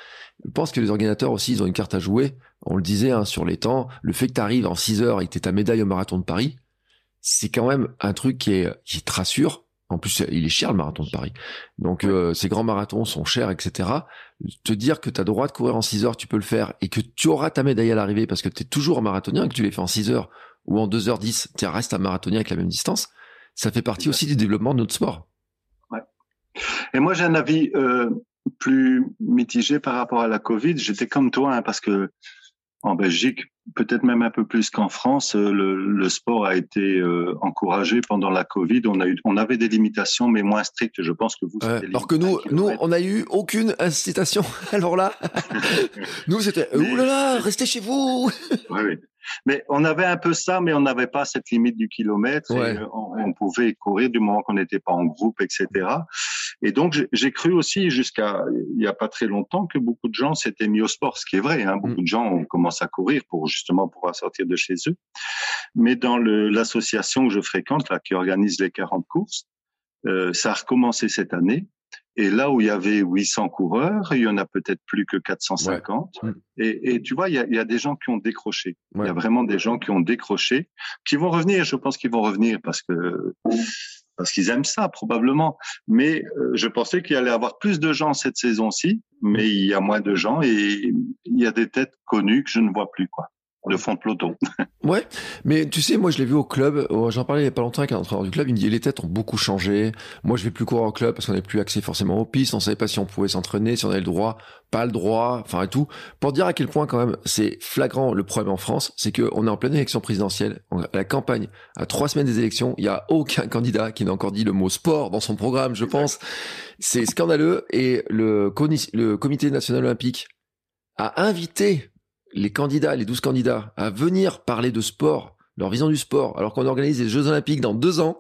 Je pense que les organisateurs aussi, ils ont une carte à jouer. On le disait hein, sur les temps, le fait que tu arrives en 6 heures et que tu ta médaille au marathon de Paris, c'est quand même un truc qui, est, qui te rassure en plus, il est cher le marathon de Paris. Donc euh, ces grands marathons sont chers, etc. Te dire que tu as droit de courir en 6 heures, tu peux le faire, et que tu auras ta médaille à l'arrivée parce que tu es toujours un marathonien, que tu l'aies fait en 6 heures ou en 2h10, tu restes un marathonien avec la même distance, ça fait partie aussi du développement de notre sport. Ouais. Et moi j'ai un avis euh, plus mitigé par rapport à la Covid. J'étais comme toi, hein, parce que en Belgique, peut-être même un peu plus qu'en France, euh, le, sport a été euh, encouragé pendant la Covid. On a eu, on avait des limitations, mais moins strictes. Je pense que vous. alors que nous, nous, on n'a eu aucune incitation. Alors là, nous, c'était oulala, restez chez vous. oui, oui. Mais on avait un peu ça, mais on n'avait pas cette limite du kilomètre. on, pouvait courir du moment qu'on n'était pas en groupe, etc. Et donc j'ai cru aussi jusqu'à il n'y a pas très longtemps que beaucoup de gens s'étaient mis au sport, ce qui est vrai. Hein. Beaucoup mm. de gens ont commencé à courir pour justement pouvoir sortir de chez eux. Mais dans l'association que je fréquente, là, qui organise les 40 courses, euh, ça a recommencé cette année. Et là où il y avait 800 coureurs, il y en a peut-être plus que 450. Mm. Et, et, tu vois, il y a, il y a, des gens qui ont décroché. Il y a vraiment des gens qui ont décroché, qui vont revenir. Je pense qu'ils vont revenir parce que parce qu'ils aiment ça probablement. Mais euh, je pensais qu'il allait y avoir plus de gens cette saison-ci, mais il y a moins de gens et il y a des têtes connues que je ne vois plus quoi de fond de peloton. ouais, mais tu sais, moi je l'ai vu au club, oh, j'en parlais il y a pas longtemps avec un entraîneur du club, il me dit les têtes ont beaucoup changé, moi je vais plus courir au club parce qu'on n'avait plus accès forcément aux pistes, on savait pas si on pouvait s'entraîner, si on avait le droit, pas le droit, enfin et tout. Pour dire à quel point quand même c'est flagrant le problème en France, c'est qu'on est en pleine élection présidentielle, la campagne, à trois semaines des élections, il y a aucun candidat qui n'a encore dit le mot sport dans son programme, je pense. C'est scandaleux et le comité national olympique a invité les candidats, les 12 candidats, à venir parler de sport, leur vision du sport, alors qu'on organise les Jeux Olympiques dans deux ans,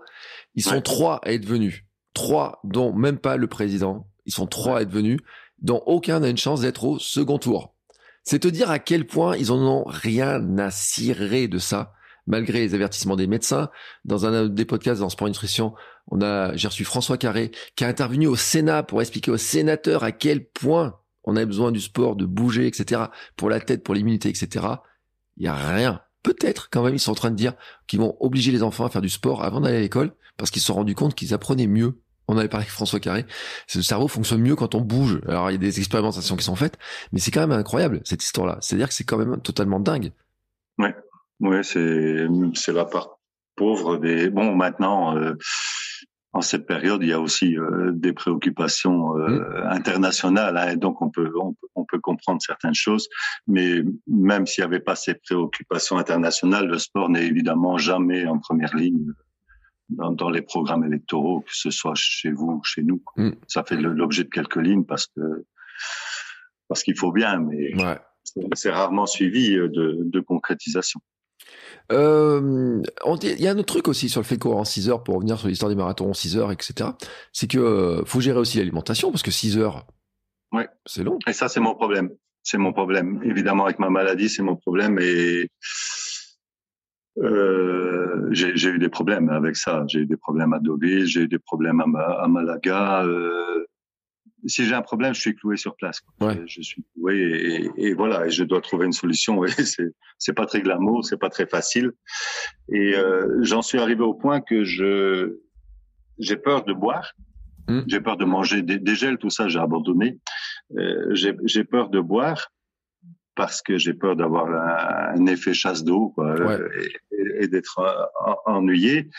ils sont trois à être venus. Trois, dont même pas le président. Ils sont trois à être venus, dont aucun n'a une chance d'être au second tour. C'est te dire à quel point ils en ont rien à cirer de ça, malgré les avertissements des médecins. Dans un des podcasts dans Sport Nutrition, on a, j'ai reçu François Carré, qui a intervenu au Sénat pour expliquer aux sénateurs à quel point on a besoin du sport, de bouger, etc. Pour la tête, pour l'immunité, etc. Il y a rien. Peut-être quand même ils sont en train de dire qu'ils vont obliger les enfants à faire du sport avant d'aller à l'école parce qu'ils se sont rendus compte qu'ils apprenaient mieux. On avait parlé avec François Carré. Le cerveau fonctionne mieux quand on bouge. Alors il y a des expérimentations qui sont faites, mais c'est quand même incroyable cette histoire-là. C'est-à-dire que c'est quand même totalement dingue. Ouais, ouais, c'est c'est la part pauvre des. Bon, maintenant. Euh en cette période, il y a aussi euh, des préoccupations euh, mmh. internationales, hein, donc on peut, on peut, comprendre certaines choses. Mais même s'il n'y avait pas ces préoccupations internationales, le sport n'est évidemment jamais en première ligne dans, les programmes électoraux, que ce soit chez vous ou chez nous. Mmh. Ça fait l'objet de quelques lignes parce que parce qu'il faut bien, mais c'est rarement suivi de, de concrétisation. Euh, il y a un autre truc aussi sur le fait de courir en 6 heures pour revenir sur l'histoire des marathons en 6 heures, etc. C'est que euh, faut gérer aussi l'alimentation parce que 6 heures, ouais. c'est long. Et ça, c'est mon problème. C'est mon problème. Évidemment, avec ma maladie, c'est mon problème. Et euh, j'ai eu des problèmes avec ça. J'ai eu des problèmes à Deauville, j'ai eu des problèmes à, à Malaga. Euh, si j'ai un problème, je suis cloué sur place. Ouais. Je suis cloué et, et, voilà, et je dois trouver une solution. Et c'est c'est pas très glamour, c'est pas très facile. Et euh, j'en suis arrivé au point que je j'ai peur de boire, hmm. j'ai peur de manger des, des, gels, tout ça, j'ai abandonné. Euh, j'ai peur de boire parce que j'ai peur d'avoir un, effet chasse d'eau ouais. et, et d'être ennuyé.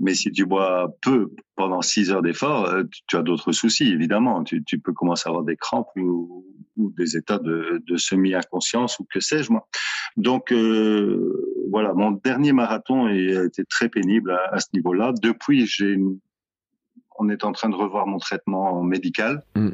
Mais si tu bois peu pendant six heures d'effort, euh, tu as d'autres soucis, évidemment. Tu, tu, peux commencer à avoir des crampes ou, ou des états de, de semi-inconscience ou que sais-je moi. Donc euh, voilà, mon dernier marathon a été très pénible à, à ce niveau-là. Depuis, j'ai, on est en train de revoir mon traitement médical. Mm.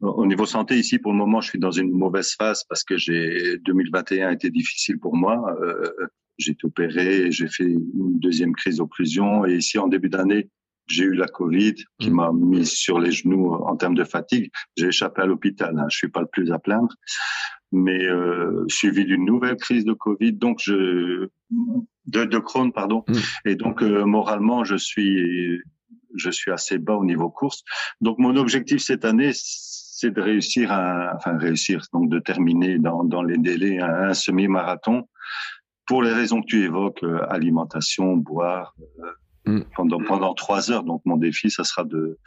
Au niveau santé, ici, pour le moment, je suis dans une mauvaise phase parce que j'ai 2021 a été difficile pour moi. Euh, j'ai été opéré, j'ai fait une deuxième crise d'occlusion et ici en début d'année, j'ai eu la Covid qui mm. m'a mis sur les genoux en termes de fatigue. J'ai échappé à l'hôpital. Hein. Je suis pas le plus à plaindre, mais euh, suivi d'une nouvelle crise de Covid, donc je de, de Crohn, pardon. Mm. Et donc euh, moralement, je suis je suis assez bas au niveau course. Donc mon objectif cette année, c'est de réussir à, enfin réussir, donc de terminer dans, dans les délais un semi-marathon pour les raisons que tu évoques, euh, alimentation, boire, euh, mm. pendant pendant trois heures. Donc mon défi, ça sera de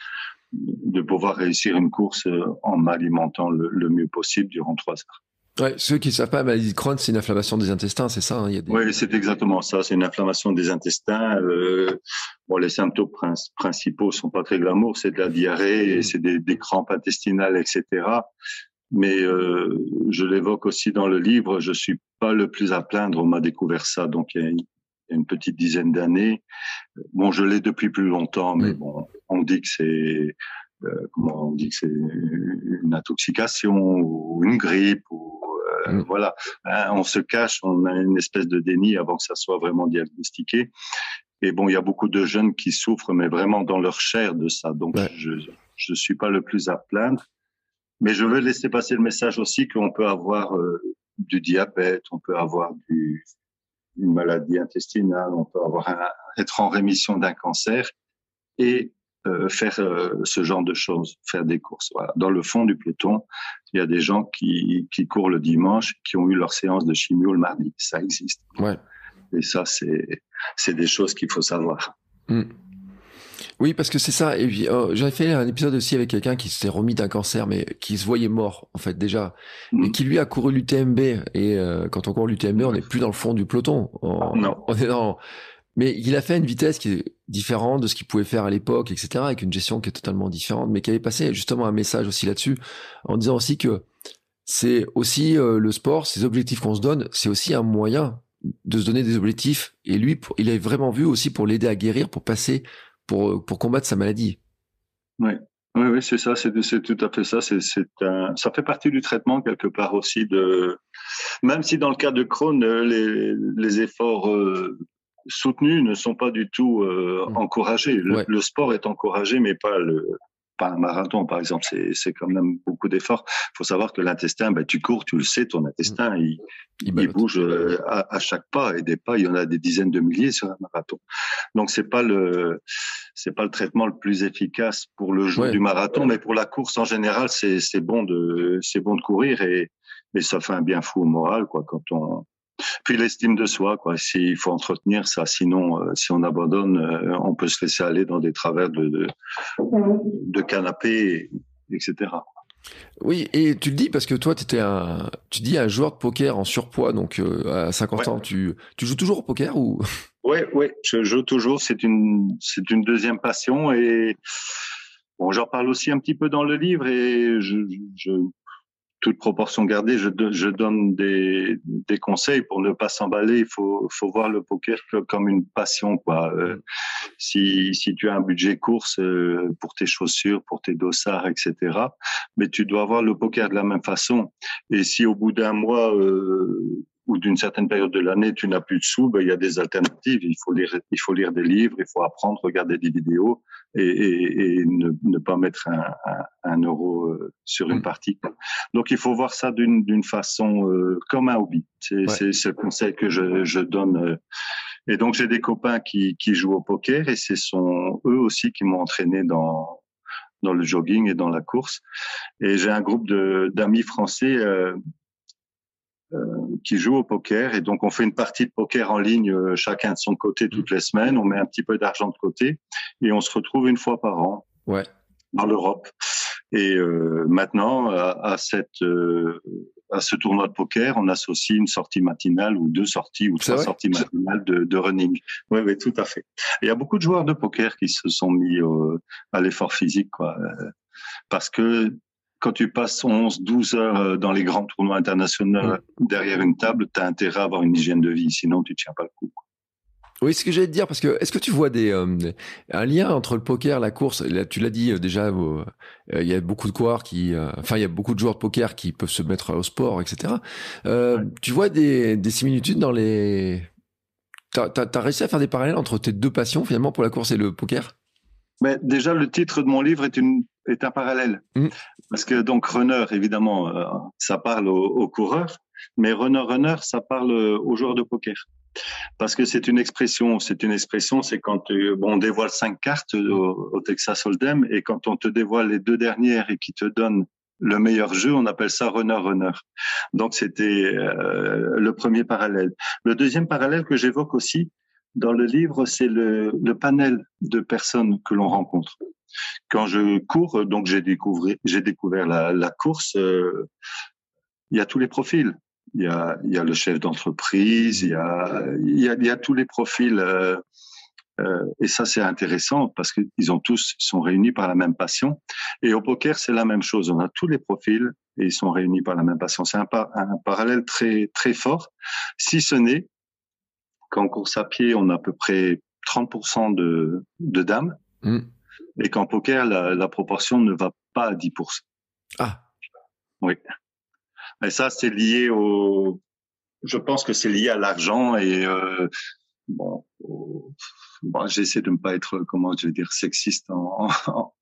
de pouvoir réussir une course euh, en m'alimentant le, le, mieux possible durant trois heures. Ouais, ceux qui ne savent pas, la maladie de Crohn, c'est une inflammation des intestins, c'est ça hein, des... Oui, c'est exactement ça. C'est une inflammation des intestins. Euh, bon, les symptômes principaux sont pas très glamour. C'est de la diarrhée, mm. c'est des, des, crampes intestinales, etc. mais euh, je l'évoque aussi dans le livre. Je suis pas le plus à plaindre. On m'a découvert ça donc il y a une, petite dizaine d'années. Bon, je l'ai depuis plus longtemps, mais mm. bon, on dit que c'est euh, comment on dit que c'est une intoxication ou une grippe ou euh, mm. voilà. Hein, on se cache, on a une espèce de déni avant que ça soit vraiment diagnostiqué. Et bon, il y a beaucoup de jeunes qui souffrent, mais vraiment dans leur chair de ça. Donc, je je suis pas le plus à plaindre. Mais je veux laisser passer le message aussi qu'on peut avoir euh, du diabète, on peut avoir du, une maladie intestinale, on peut avoir un, être en rémission d'un cancer et euh, faire euh, ce genre de choses, faire des courses. Voilà. Dans le fond du peloton, il y a des gens qui, qui courent le dimanche, qui ont eu leur séance de chimio le mardi. Ça existe. Ouais. Et ça, c'est c'est des choses qu'il faut savoir. Mmh. Oui, parce que c'est ça. Et puis, oh, j'avais fait un épisode aussi avec quelqu'un qui s'était remis d'un cancer, mais qui se voyait mort, en fait, déjà. Et mm. qui, lui, a couru l'UTMB. Et euh, quand on court l'UTMB, on n'est plus dans le fond du peloton. On, non. On est dans... Mais il a fait une vitesse qui est différente de ce qu'il pouvait faire à l'époque, etc., avec une gestion qui est totalement différente, mais qui avait passé justement un message aussi là-dessus, en disant aussi que c'est aussi euh, le sport, ces objectifs qu'on se donne, c'est aussi un moyen de se donner des objectifs. Et lui, il avait vraiment vu aussi pour l'aider à guérir, pour passer pour, pour combattre sa maladie. Oui, oui, oui c'est ça, c'est tout à fait ça. C'est ça fait partie du traitement quelque part aussi de, même si dans le cas de Crohn, euh, les, les efforts euh, soutenus ne sont pas du tout euh, mmh. encouragés. le, sport est encouragé, mais pas le, pas un marathon, par exemple, c'est quand même beaucoup d'efforts. Il faut savoir que l'intestin, ben, tu cours, tu le sais, ton intestin, il, il, bouge euh, à, chaque pas, et des pas, il y en a des dizaines de milliers sur un marathon. Donc c'est pas le c'est pas le traitement le plus efficace pour le jour du marathon, mais pour la course en général, c'est bon de c'est bon de courir et, et ça fait un bien fou au moral, quoi, quand on puis l'estime de soi, quoi. S'il faut entretenir ça, sinon, euh, si on abandonne, euh, on peut se laisser aller dans des travers de, de, de canapé, etc. Oui, et tu le dis parce que toi, étais un, tu dis un joueur de poker en surpoids, donc euh, à 50 ans, tu, tu joues toujours au poker ou? Oui, oui, je joue toujours. C'est une, c'est une deuxième passion et bon, j'en parle aussi un petit peu dans le livre et je, je, toute proportion gardée, je, je donne des, des, conseils pour ne pas s'emballer. Il faut, faut voir le poker comme une passion. Quoi. Euh, si, si tu as un budget course euh, pour tes chaussures, pour tes dossards, etc., mais tu dois voir le poker de la même façon. Et si au bout d'un mois, euh, ou d'une certaine période de l'année, tu n'as plus de sous, ben, il y a des alternatives. Il faut lire, il faut lire des livres, il faut apprendre, regarder des vidéos et, et, et ne, ne, pas mettre un, un, un, euro euh, sur une mm. partie. Donc, il faut voir ça d'une, d'une façon euh, comme un hobby. C'est, c'est, le conseil que je, je donne. Euh. Et donc, j'ai des copains qui, qui jouent au poker et ce sont eux aussi qui m'ont entraîné dans dans le jogging et dans la course. Et j'ai un groupe de, d'amis français euh, qui joue au poker et donc on fait une partie de poker en ligne euh, chacun de son côté toutes les semaines. On met un petit peu d'argent de côté et on se retrouve une fois par an ouais. dans l'Europe. Et euh, maintenant à, à cette euh, à ce tournoi de poker, on associe une sortie matinale ou deux sorties ou trois sorties matinales de, de running. Oui, oui, tout à fait. il y a beaucoup de joueurs de poker qui se sont mis à l'effort physique, quoi, parce que quand tu passes 11, 12 heures euh, dans les grands tournois internationaux mm. derrière une table, tu as intérêt à avoir une hygiène de vie, sinon tu tiens pas le coup. Oui, ce que j'allais te dire, parce que est-ce que tu vois des euh, un lien entre le poker, la course là, Tu l'as dit euh, déjà, il y a beaucoup de coureurs qui, enfin, il y a beaucoup de joueurs de poker qui peuvent se mettre au sport, etc. Tu vois des, des similitudes dans les T'as as, réussi à faire des parallèles entre tes deux passions finalement pour la course et le poker? Mais déjà, le titre de mon livre est une est un parallèle. Mm. Parce que donc runner, évidemment, euh, ça parle aux, coureurs, mais runner runner, ça parle aux joueurs de poker. Parce que c'est une expression, c'est une expression, c'est quand bon, on dévoile cinq cartes au, Texas Hold'em et quand on te dévoile les deux dernières et qui te donne le meilleur jeu, on appelle ça runner runner. Donc c'était euh, le premier parallèle. Le deuxième parallèle que j'évoque aussi dans le livre, c'est le, le panel de personnes que l'on rencontre. Quand je cours, donc j'ai découvert, la, course. Euh, il y a tous les profils. Il y a, le chef d'entreprise, il y a, tous les profils. Euh, Euh, et ça, c'est intéressant parce qu'ils ont tous sont réunis par la même passion. Et au poker, c'est la même chose. On a tous les profils et ils sont réunis par la même passion. C'est un, parallèle très très fort. Si ce n'est qu'en course à pied, on a à peu près 30% de, de dames. Mm. Et qu'en poker, la, la, proportion ne va pas à 10%. Ah. Oui. Et ça, c'est lié au. Je pense que c'est lié à l'argent et euh, bon, bon j'essaie de ne pas être, comment je vais dire, sexiste en,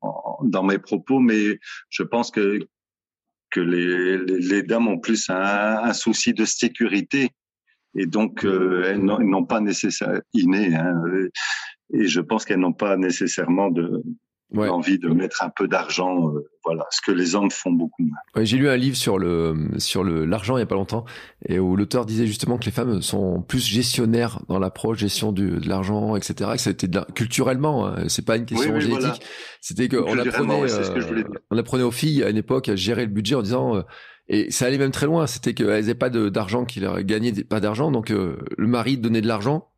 en, dans mes propos, mais je pense que que les, les, les dames ont plus un, un, souci de sécurité et donc euh, elles n'ont pas nécessairement inné, hein, et je pense qu'elles n'ont pas nécessairement de ouais. envie de mettre un peu d'argent, euh, voilà, ce que les hommes font beaucoup Ouais, J'ai lu un livre sur le sur le l'argent il y a pas longtemps et où l'auteur disait justement que les femmes sont plus gestionnaires dans l'approche gestion du, de l'argent, etc. Que c'était culturellement, hein, c'est pas une question oui, oui, génétique. Voilà. C'était que on apprenait, ouais, dire. on apprenait aux filles à une époque à gérer le budget en disant euh, et ça allait même très loin. C'était qu'elles n'avaient pas d'argent qui leur gagnait pas d'argent, donc euh, le mari donnait de l'argent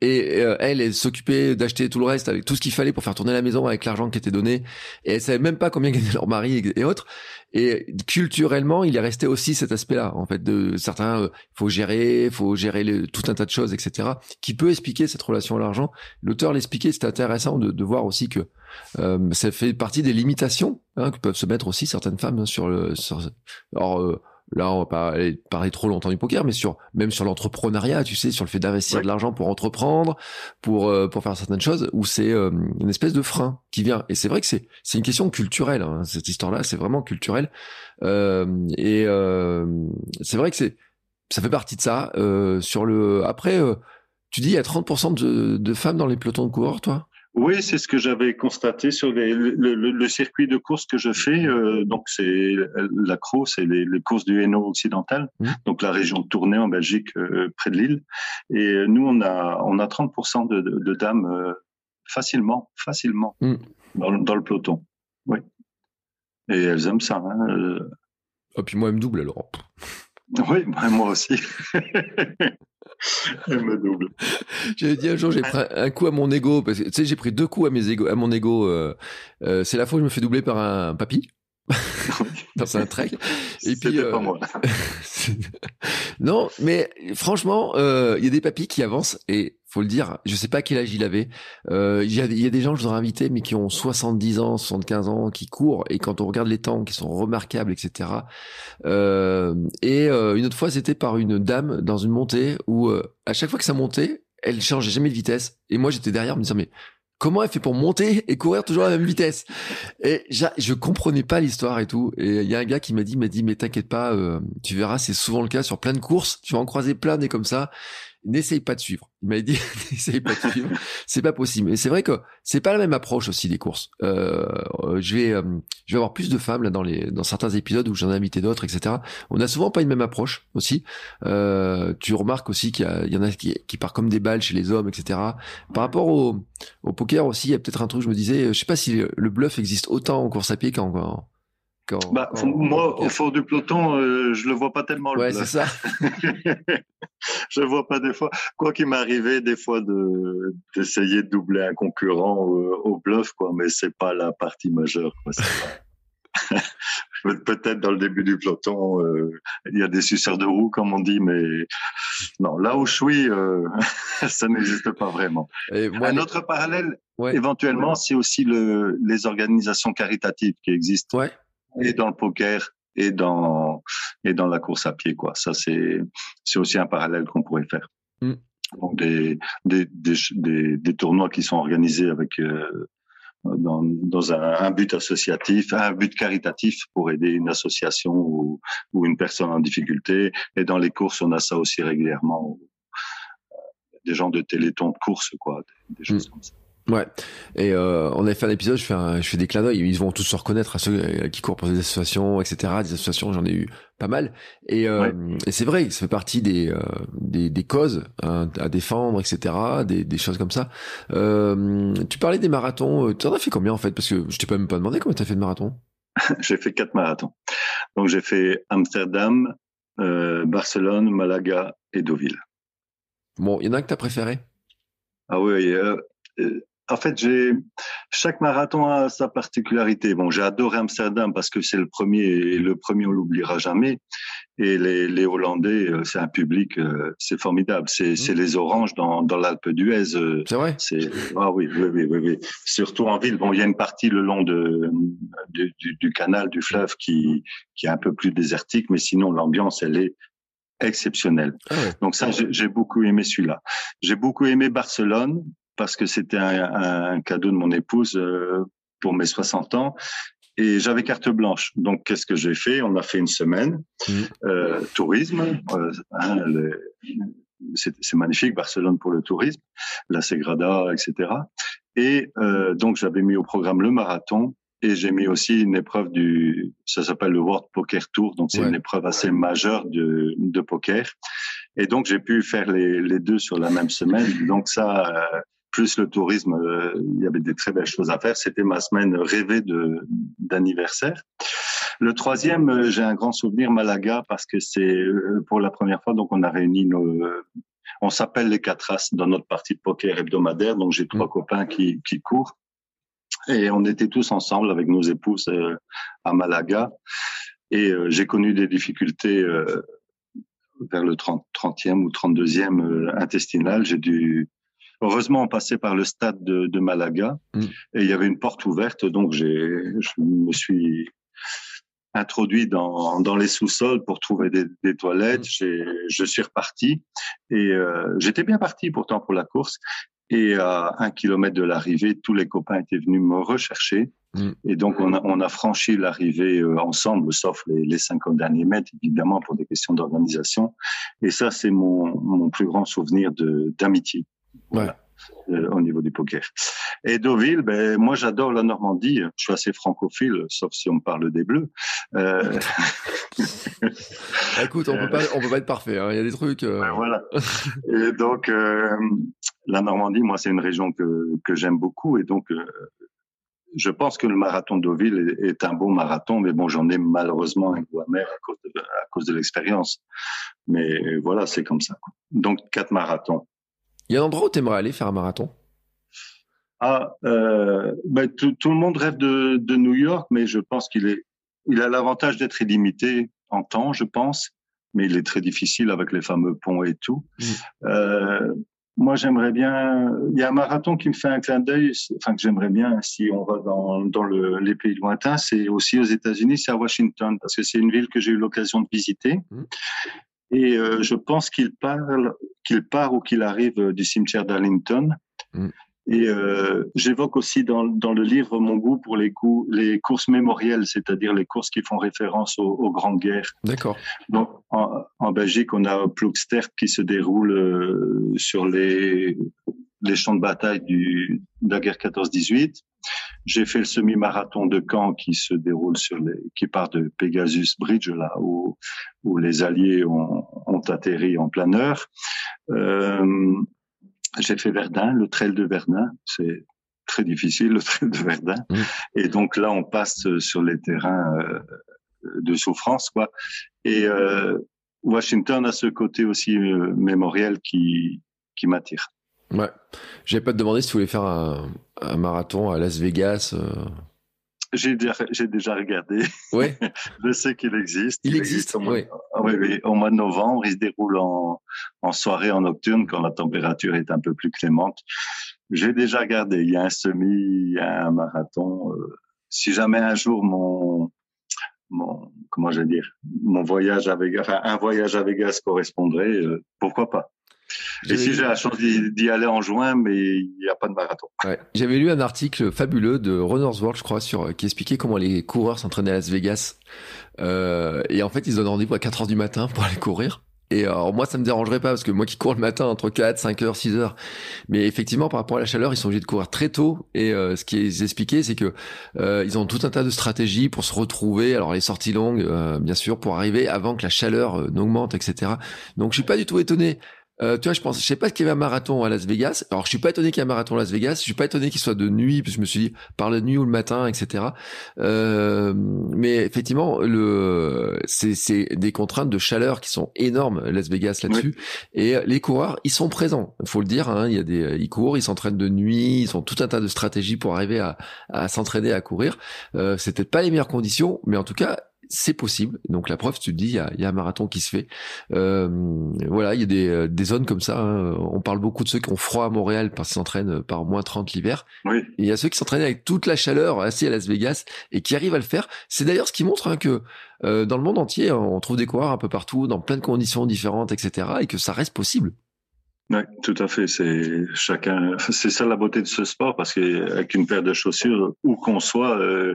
et euh, elle, elle s'occupait d'acheter tout le reste avec tout ce qu'il fallait pour faire tourner la maison avec l'argent qui était donné. Et elle savait même pas combien gagnait leur mari et, autres. Et culturellement, il est resté aussi cet aspect-là, en fait, de certains, euh, faut gérer, faut gérer le, tout un tas de choses, etc., qui peut expliquer cette relation à l'argent. L'auteur l'expliquait, c'est intéressant de, de, voir aussi que euh, ça fait partie des limitations hein, que peuvent se mettre aussi certaines femmes hein, sur le. Sur, alors, euh, là on va pas parler trop longtemps du poker mais sur même sur l'entrepreneuriat tu sais sur le fait d'investir de l'argent pour entreprendre pour euh, pour faire certaines choses où c'est euh, une espèce de frein qui vient. Et c'est vrai que c'est c'est une question culturelle hein, cette histoire là c'est vraiment culturel. Euh, et euh, c'est vrai que c'est ça fait partie de ça. Sur le après tu dis il y a 30% de, de femmes dans les pelotons de coureurs toi? Oui, c'est ce que j'avais constaté sur les, le, le, le, circuit de course que je fais. Euh, donc, c'est la CRO, c'est les, les, courses du Hainaut occidental, mmh. donc la région de Tournai en Belgique, euh, près de Lille. Et nous, on a on a 30% de, de, de dames euh, facilement, facilement mmh. dans, dans, le peloton. Oui. Et elles aiment ça. Hein. Euh. Oh, puis moi, elles me double alors. Oui, moi aussi. Elle me double. J'avais dit un jour, j'ai pris un coup à mon ego, parce que tu sais, j'ai pris deux coups à mes ego, à mon ego. Euh, euh, c'est la fois où je me fais doubler par un papy. dans un trail. Et puis, euh, pas moi. non, mais franchement, euh, il y a des papis qui avancent et faut le dire, je sais pas quel âge il avait. Euh, il y, a, y, a, des gens que je voudrais inviter, mais qui ont 70 ans, 75 ans, qui courent et quand on regarde les temps, qui sont remarquables, etc. Euh, et euh, une autre fois, c'était par une dame dans une montée où à chaque fois que ça montait, elle changeait jamais de vitesse. Et moi, j'étais derrière me disant mais comment elle fait pour monter et courir toujours à la même vitesse? Et je comprenais pas l'histoire et tout. Et il y a un gars qui m'a dit, m'a dit, mais t'inquiète pas, euh, tu verras, c'est souvent le cas sur plein de courses. Tu vas en croiser plein des comme ça n'essaye pas de suivre. Il m'a dit, n'essaye pas de suivre. C'est pas possible. Et c'est vrai que c'est pas la même approche aussi des courses. Euh, je vais, euh, je vais avoir plus de femmes là dans les, dans certains épisodes où j'en ai invité d'autres, etc. On a souvent pas une même approche aussi. Euh, tu remarques aussi qu'il y, y, en a qui, qui partent comme des balles chez les hommes, etc. Par rapport au, au poker aussi, il y a peut-être un truc. Je me disais, je sais pas si le bluff existe autant en course à pied qu'en bah, moi, au fond du peloton, euh, je le vois pas tellement. Ouais, c'est ça. je vois pas des fois. Quoi qu'il m'arrivait des fois de d'essayer de doubler un concurrent au, au bluff, quoi, mais c'est pas la partie majeure. Quoi, Peut-être dans le début du peloton, euh, il y a des suceurs de roues, comme on dit, mais non, là où je suis, euh, ça n'existe pas vraiment. Un autre parallèle, ouais. éventuellement, c'est aussi le, les organisations caritatives qui existent. Ouais et dans le poker et dans et dans la course à pied quoi. Ça c'est c'est aussi un parallèle qu'on pourrait faire. Mm. Donc des des, des des, tournois qui sont organisés avec euh, dans, dans un, un, but associatif, un but caritatif pour aider une association ou, ou, une personne en difficulté. Et dans les courses, on a ça aussi régulièrement. Des gens de téléthon de course, quoi, des, choses mm. comme ça. Ouais. Et euh, on avait fait un épisode, je fais, un, je fais des clins d'œil. Ils vont tous se reconnaître à ceux euh, qui courent pour des associations, etc. Des associations, j'en ai eu pas mal. Et, euh, et c'est vrai, ça fait partie des euh, des, des, causes hein, à défendre, etc. Des, des choses comme ça. Tu parlais des marathons. Tu en as fait combien en fait? Parce que je t'ai pas même pas demandé combien tu as fait de marathons. j'ai fait quatre marathons. Donc j'ai fait Amsterdam, Barcelone, Malaga et Deauville. Bon, il y en a un que t'as préféré? Ah oui, en fait, j'ai chaque marathon a sa particularité. Bon, j'ai adoré Amsterdam parce que c'est le premier, et le premier on l'oubliera jamais. Et les, les Hollandais, euh, c'est un public, euh, c'est formidable. C'est mmh. les oranges dans, dans l'Alpe d'Huez. Euh, c'est vrai? C'est ah oui, oui, oui, oui, oui, Surtout en ville. Bon, il y a une partie le long de, du, du, canal, du fleuve qui qui est un peu plus désertique, mais sinon l'ambiance elle est exceptionnelle. Ah Donc ça, j'ai beaucoup aimé celui-là. J'ai beaucoup aimé Barcelone parce que c'était un, un, cadeau de mon épouse euh, pour mes 60 ans. Et j'avais carte blanche. Donc, qu'est-ce que j'ai fait? On a fait une semaine mmh. euh, tourisme. Euh, hein, c'est magnifique, Barcelone pour le tourisme, la Segrada, etc. Et euh, donc, j'avais mis au programme le marathon et j'ai mis aussi une épreuve du, ça s'appelle le World Poker Tour, donc c'est une épreuve assez majeure de, de poker. Et donc j'ai pu faire les, les, deux sur la même semaine. Donc ça, euh, plus le tourisme, euh, il y avait des très belles choses à faire. C'était ma semaine rêvée de d'anniversaire. Le troisième, euh, j'ai un grand souvenir Malaga parce que c'est euh, pour la première fois donc on a réuni nos on s'appelle les quatre as dans notre partie de poker hebdomadaire. Donc j'ai trois mm. copains qui qui courent et on était tous ensemble avec nos épouses à Malaga et j'ai connu des difficultés vers le 30, 30e ou 32e intestinal. J'ai dû Heureusement, on passait par le stade de, de Malaga mm. et il y avait une porte ouverte, donc j'ai, je me suis introduit dans, dans les sous-sols pour trouver des, des toilettes. Mm. Je suis reparti et euh, j'étais bien parti pourtant pour la course. Et à un kilomètre de l'arrivée, tous les copains étaient venus me rechercher. Mm. Et donc, on a, on a franchi l'arrivée euh, ensemble, sauf les, les 50 derniers mètres, évidemment, pour des questions d'organisation. Et ça, c'est mon, mon plus grand souvenir d'amitié. Ouais. Euh, au niveau du poker. Et Deauville, ben moi j'adore la Normandie. Je suis assez francophile, sauf si on me parle des Bleus. Euh... Écoute, on on peut pas être parfait. Hein. Il y a des trucs. Euh... Ben, voilà. et donc euh, la Normandie, moi c'est une région que que j'aime beaucoup et donc je pense que le marathon de Deauville est, un beau marathon, mais bon, j'en ai malheureusement un goût amer à cause de, à cause de l'expérience. Mais voilà, c'est comme ça. Donc quatre marathons. Il y a un endroit où tu aimerais aller faire un marathon? Ah, euh, ben, tout, le monde rêve de, de, New York, mais je pense qu'il est, il a l'avantage d'être illimité en temps, je pense, mais il est très difficile avec les fameux ponts et tout. Mm. Euh, moi, j'aimerais bien. Il y a un marathon qui me fait un clin d'œil, enfin que j'aimerais bien. Si on va dans, dans le, les pays lointains, c'est aussi aux États-Unis, c'est à Washington, parce que c'est une ville que j'ai eu l'occasion de visiter. Mm. Et euh, je pense qu'il parle, qu'il part ou qu'il arrive du cimetière d'Arlington. Mm. Et euh, j'évoque aussi dans, dans, le livre mon goût pour les, coups, les courses mémorielles, c'est-à-dire les courses qui font référence aux, aux grandes guerres. D'accord. Donc en, en, Belgique, on a Ploegsterp qui se déroule euh, sur les, les champs de bataille du, de la guerre 14-18. J'ai fait le semi-marathon de Caen qui se déroule sur les, qui part de Pegasus Bridge là où, où les Alliés ont, ont atterri en plein heure. Euh, j'ai fait Verdun, le trail de Verdun, c'est très difficile le trail de Verdun. Mmh. Et donc là, on passe sur les terrains euh, de souffrance, quoi. Et euh, Washington a ce côté aussi euh, mémoriel qui qui m'attire. Ouais. J'avais pas te demander si tu voulais faire un, un marathon à Las Vegas. Euh... J'ai déjà, regardé. Ouais. je sais qu'il existe. Il, existe. au, mois, oui. oui, oui. Au mois de novembre, il se déroule en, en soirée, en nocturne, quand la température est un peu plus clémente. J'ai déjà regardé. Il y a un semi, il y a un marathon. Euh, si jamais un jour mon, mon, comment je vais dire, mon voyage à Vegas, enfin, un voyage à Vegas correspondrait, euh, pourquoi pas? Et si j'ai la chance d'y aller en juin, mais il n'y a pas de marathon. Ouais. J'avais lu un article fabuleux de Runner's World, je crois, sur qui expliquait comment les coureurs s'entraînaient à Las Vegas. Euh, et en fait, ils donnent rendez-vous à 4 heures du matin pour aller courir. Et alors moi, ça me dérangerait pas parce que moi qui cours le matin entre 4, 5 heures, 6 heures. Mais effectivement, par rapport à la chaleur, ils sont obligés de courir très tôt. Et euh, ce qui est expliqué, c'est que euh, ils ont tout un tas de stratégies pour se retrouver. Alors les sorties longues, euh, bien sûr, pour arriver avant que la chaleur euh, n'augmente, etc. Donc je suis pas du tout étonné Euh, tu vois, je pense, je sais pas qu'il y avait un marathon à Las Vegas. Alors, je suis pas étonné qu'il y ait un marathon à Las Vegas. Je suis pas étonné qu'il soit de nuit, parce que je me suis dit par la nuit ou le matin, etc. Euh, mais effectivement, le, c'est, c'est des contraintes de chaleur qui sont énormes Las Vegas là-dessus. Et les coureurs, ils sont présents. Il faut le dire. Hein, il y a des, ils courent, ils s'entraînent de nuit, ils ont tout un tas de stratégies pour arriver à, à s'entraîner à courir. Euh, c'est peut-être pas les meilleures conditions, mais en tout cas, c'est possible. Donc la preuve, tu te dis, il y a, y a, un marathon qui se fait. Euh, voilà, il y a des, euh, des zones comme ça. Hein. On parle beaucoup de ceux qui ont froid à Montréal parce qu'ils s'entraînent par moins 30 l'hiver. Oui. Et il y a ceux qui s'entraînent avec toute la chaleur assis à Las Vegas et qui arrivent à le faire. C'est d'ailleurs ce qui montre hein, que euh, dans le monde entier, on trouve des coureurs un peu partout, dans plein de conditions différentes, etc. Et que ça reste possible. Oui, tout à fait. C'est chacun. C'est ça la beauté de ce sport parce qu'avec une paire de chaussures, où qu'on soit, euh,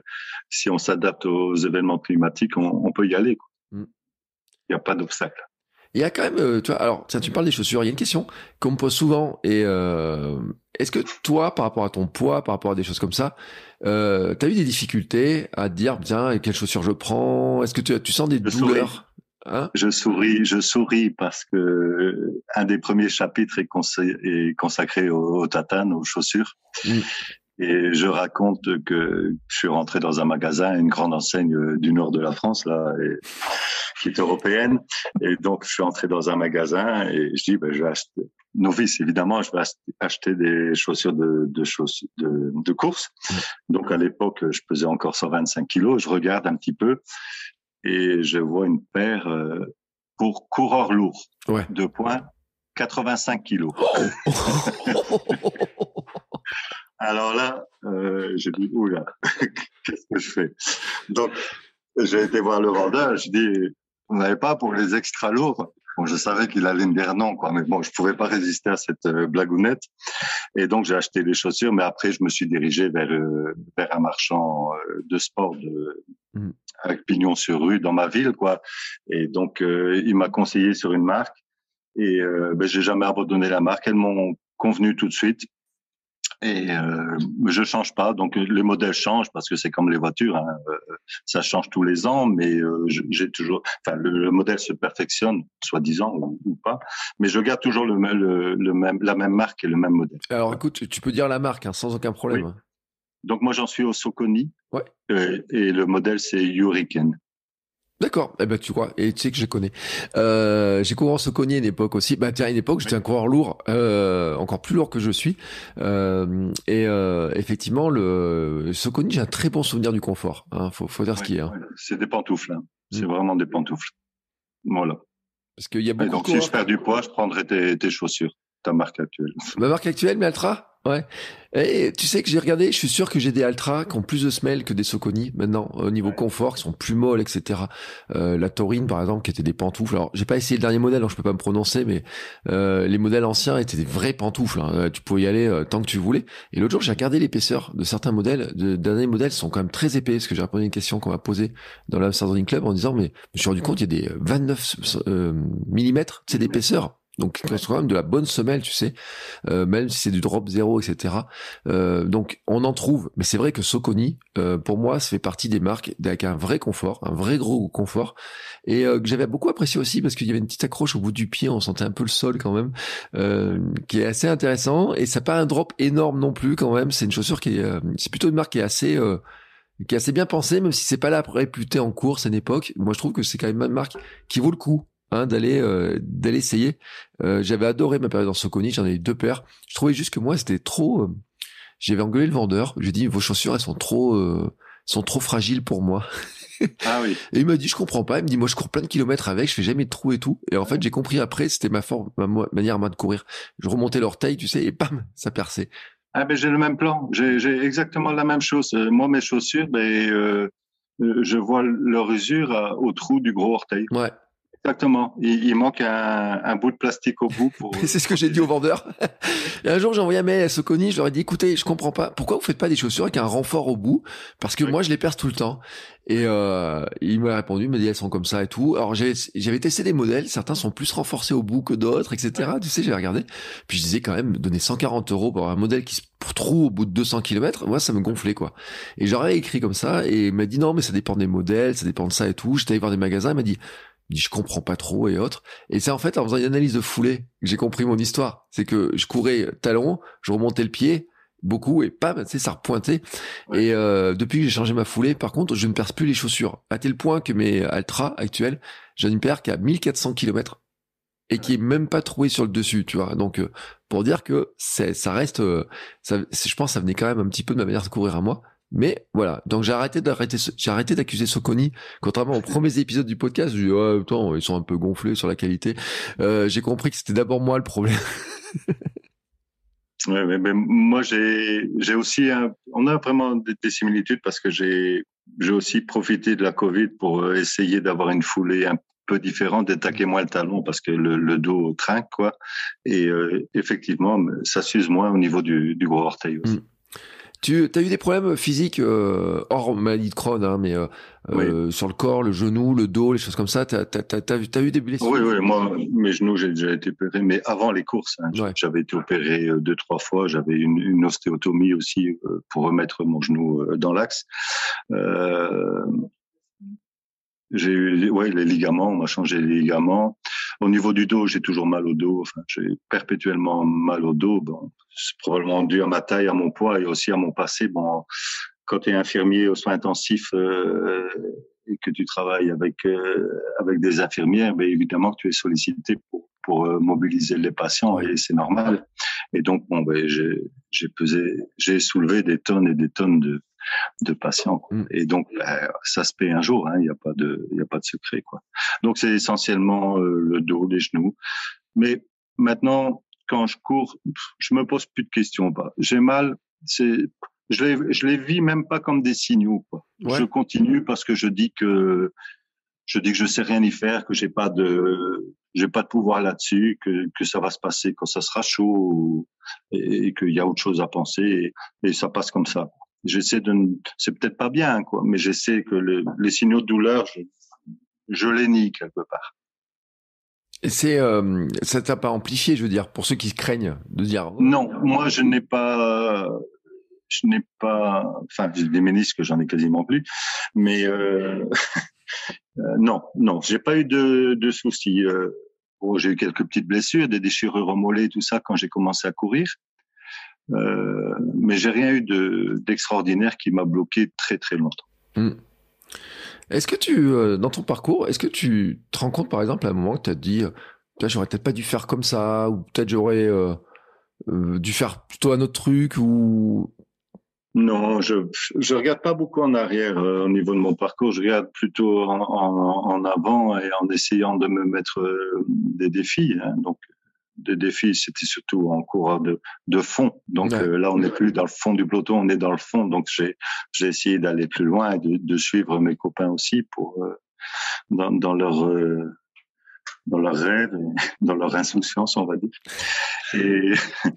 si on s'adapte aux événements climatiques, on, on peut y aller. Mm. Il n'y a pas d'obstacle. Il y a quand même, euh, tu vois, alors tiens, tu parles des chaussures. Il y a une question qu'on me pose souvent. Et euh, est-ce que toi, par rapport à ton poids, par rapport à des choses comme ça, euh, tu as eu des difficultés à te dire, bien, quelles chaussures je prends? Est-ce que tu, tu sens des douleurs? Hein je souris, je souris parce que un des premiers chapitres est, est consacré au, au, tatane, aux chaussures. Mm. Et je raconte que je suis rentré dans un magasin, une grande enseigne du nord de la France, là, et, qui est européenne. Et donc, je suis entré dans un magasin et je dis, ben, je vais acheter, novice évidemment, je vais acheter des chaussures de, de, chaussures de, de course. Mm. Donc, à l'époque, je pesais encore 125 kilos. Je regarde un petit peu et je vois une paire euh, pour coureur lourd. Ouais. Deux points, 85 kilos. Alors là, euh, j'ai dit, oula, qu'est-ce que je fais? Donc, j'ai été voir le vendeur, je dis, vous n'avez pas pour les extra lourds Bon, je savais qu'il allait me dire non, quoi, mais bon, je pouvais pas résister à cette euh, blagounette. Et donc, j'ai acheté les chaussures, mais après, je me suis dirigé vers, euh, vers un marchand euh, de sport de, mm. avec pignon sur rue dans ma ville, quoi. Et donc, euh, il m'a conseillé sur une marque. Et ben, j'ai jamais abandonné la marque. Elles m'ont convenu tout de suite et euh, je change pas. Donc les modèles changent parce que c'est comme les voitures, hein, euh, ça change tous les ans, mais euh, j'ai toujours, enfin le, modèle se perfectionne, soi-disant ou, ou, pas, mais je garde toujours le, le, le, même, la même marque et le même modèle. Alors écoute, tu peux dire la marque hein, sans aucun problème. Oui. Donc moi j'en suis au Soconi ouais. euh, et le modèle c'est Hurricane. D'accord. Eh ben tu crois et tu sais que je connais. Euh, j'ai couru en Soconi à une époque aussi. Bah tiens, à une époque, j'étais un coureur lourd, euh, encore plus lourd que je suis. Euh, et effectivement, le j'ai un très bon souvenir du confort. Hein, faut, faut dire ce qui est. Hein. C'est des pantoufles. Hein. C'est mmh. vraiment des pantoufles. Voilà. Parce qu'il y a beaucoup. Et donc si je perds du poids, je prendrai tes, tes chaussures, ta marque actuelle. Ma marque actuelle, mais Altra. Ouais. Et tu sais que j'ai regardé, je suis sûr que j'ai des Altra qui ont plus de semelles que des Soconi maintenant au niveau ouais. confort, qui sont plus molles, etc. Euh, la Taurine par exemple, qui était des pantoufles. Alors j'ai pas essayé le dernier modèle, donc je peux pas me prononcer, mais euh, les modèles anciens étaient des vrais pantoufles. Hein. Tu pouvais y aller euh, tant que tu voulais. Et l'autre jour, j'ai regardé l'épaisseur de certains modèles. De derniers modèles sont quand même très épais, parce que j'ai répondu à une question qu'on m'a posée dans l'Amsterdam Club en disant, mais je me suis rendu compte, il y a des 29 euh, mm, c'est d'épaisseur. Donc c'est quand même de la bonne semelle, tu sais, euh, même si c'est du drop zéro, etc. Euh, donc on en trouve, mais c'est vrai que Soconi, euh, pour moi, ça fait partie des marques avec un vrai confort, un vrai gros confort, et euh, que j'avais beaucoup apprécié aussi parce qu'il y avait une petite accroche au bout du pied, on sentait un peu le sol quand même, euh, qui est assez intéressant, et ça pas un drop énorme non plus quand même. C'est une chaussure qui est, euh, c'est plutôt une marque qui est assez qui est assez bien pensée, même si c'est pas là réputée en course à une époque. Moi, je trouve que c'est quand même une marque qui vaut le coup hein, d'aller euh, d'aller essayer. Euh, j'avais adoré ma période en Soconi, j'en ai eu deux paires. Je trouvais juste que moi c'était trop. Euh, j'avais engueulé le vendeur. J'ai dit vos chaussures elles sont trop sont trop fragiles pour moi. Ah oui. Et il m'a dit je comprends pas. Il me dit moi je cours plein de kilomètres avec, je fais jamais de trous et tout. Et en fait j'ai compris après c'était ma forme, ma manière moi de courir. Je remontais l'orteil, tu sais, et bam, ça perçait. Ah ben j'ai le même plan. J'ai exactement la même chose. Moi mes chaussures, ben je vois leur usure au trou du gros orteil. Ouais. Exactement. Il, il manque un, un, bout de plastique au bout. Pour... c'est ce que j'ai dit au vendeur. et un jour, j'ai envoyé un mail à Soconi. Je leur ai dit, écoutez, je comprends pas. Pourquoi vous faites pas des chaussures avec un renfort au bout? Parce que oui. moi, je les perce tout le temps. Et euh, il m'a répondu, il m'a dit elles sont comme ça et tout. Alors j'avais testé des modèles, certains sont plus renforcés au bout que d'autres, etc. Tu sais, j'ai regardé. Puis je disais quand même, donner 140 euros pour un modèle qui se trouve au bout de 200 km, moi ça me gonflait quoi. Et j'aurais écrit comme ça et il m'a dit non mais ça dépend des modèles, ça dépend de ça et tout. J'étais allé voir des magasins, il m'a dit Je dis je comprends pas trop et autres. Et c'est en fait en faisant une analyse de foulée que j'ai compris mon histoire. C'est que je courais talon, je remontais le pied beaucoup et pas, tu sais, ça repointait. Et euh, depuis que j'ai changé ma foulée, par contre, je ne perce plus les chaussures. À tel point que mes Altra actuels, j'en ai une paire qui a 1400 km et qui est même pas troué sur le dessus, tu vois. Donc, euh, pour dire que ça reste, euh, ça, je pense, ça venait quand même un petit peu de ma manière de courir à moi. Mais voilà, donc j'ai arrêté d'arrêter, j'ai arrêté d'accuser Soconi. Contrairement aux premiers épisodes du podcast, j'ai dit oh, ils sont un peu gonflés sur la qualité. Euh, j'ai compris que c'était d'abord moi le problème. ouais, mais, mais, moi j'ai j'ai aussi un, on a vraiment des, des similitudes parce que j'ai j'ai aussi profité de la Covid pour essayer d'avoir une foulée un peu différent d'attaquer moins le talon parce que le, le dos trinque quoi et euh, effectivement ça s'use moins au niveau du, du gros orteil aussi. Mm. Tu as eu des problèmes physiques euh, hors maladie de Crohn, hein, mais euh, oui. Euh, sur le corps, le genou, le dos, les choses comme ça. T'as as, eu des blessures? Oui, oui. Moi, mes genoux, j'ai déjà été opéré, mais avant les courses, hein, ouais. j'avais été opéré euh, deux, trois fois. J'avais une, une ostéotomie aussi pour remettre mon genou dans l'axe. Euh, j'ai eu ouais, les ligaments, on m'a changé les ligaments. Au niveau du dos, j'ai toujours mal au dos. Enfin, j'ai perpétuellement mal au dos. Bon, c'est probablement dû à ma taille, à mon poids et aussi à mon passé. Bon, quand tu es infirmier aux soins intensifs euh, et que tu travailles avec euh, avec des infirmières, ben évidemment tu es sollicité pour pour euh, mobiliser les patients et c'est normal. Et donc bon, ben j'ai pesé, j'ai soulevé des tonnes et des tonnes de de patients. Quoi. Mm. Et donc, bah, ça se paie un jour. Hein, il n'y a pas de, il a pas de secret. Quoi. Donc, c'est essentiellement euh, le dos, les genoux. Mais maintenant, quand je cours, je me pose plus de questions. Pas. J'ai mal. C'est, je les, je les vis même pas comme des signaux. Quoi. Ouais. Je continue parce que je dis que je dis que je sais rien y faire, que j'ai pas de, j'ai pas de pouvoir là-dessus, que, que ça va se passer quand ça sera chaud et, et qu'il y a autre chose à penser et, et ça passe comme ça j'essaie de, c'est peut-être pas bien, quoi, mais j'essaie que le, les signaux de douleur, je, je les nie quelque part. C'est, euh, ça t'a pas amplifié, je veux dire, pour ceux qui se craignent de dire. Oh. Non, moi je n'ai pas, je n'ai pas, enfin des ménisques, j'en ai quasiment plus, mais euh, euh, non, non, j'ai pas eu de, soucis. Euh, j'ai eu quelques petites blessures, des déchirures au mollet, tout ça quand j'ai commencé à courir. Euh, mais j'ai rien eu de d'extraordinaire qui m'a bloqué très très longtemps. Hmm. Est-ce que tu, dans ton parcours, est-ce que tu te rends compte par exemple à un moment que tu as dit, j'aurais peut-être pas dû faire comme ça, ou peut-être j'aurais dû faire plutôt un autre truc, ou non, je je regarde pas beaucoup en arrière euh, au niveau de mon parcours. Je regarde plutôt en, en, en, avant et en essayant de me mettre euh, des défis. Hein. Donc des défis, c'était surtout en coureur de, de fond. Donc ouais. euh, là, on n'est plus dans le fond du peloton, on est dans le fond. Donc j'ai j'ai essayé d'aller plus loin et de, de, suivre mes copains aussi pour euh, dans, dans leur euh, dans leurs rêves, dans leur insouciance, on va dire. Et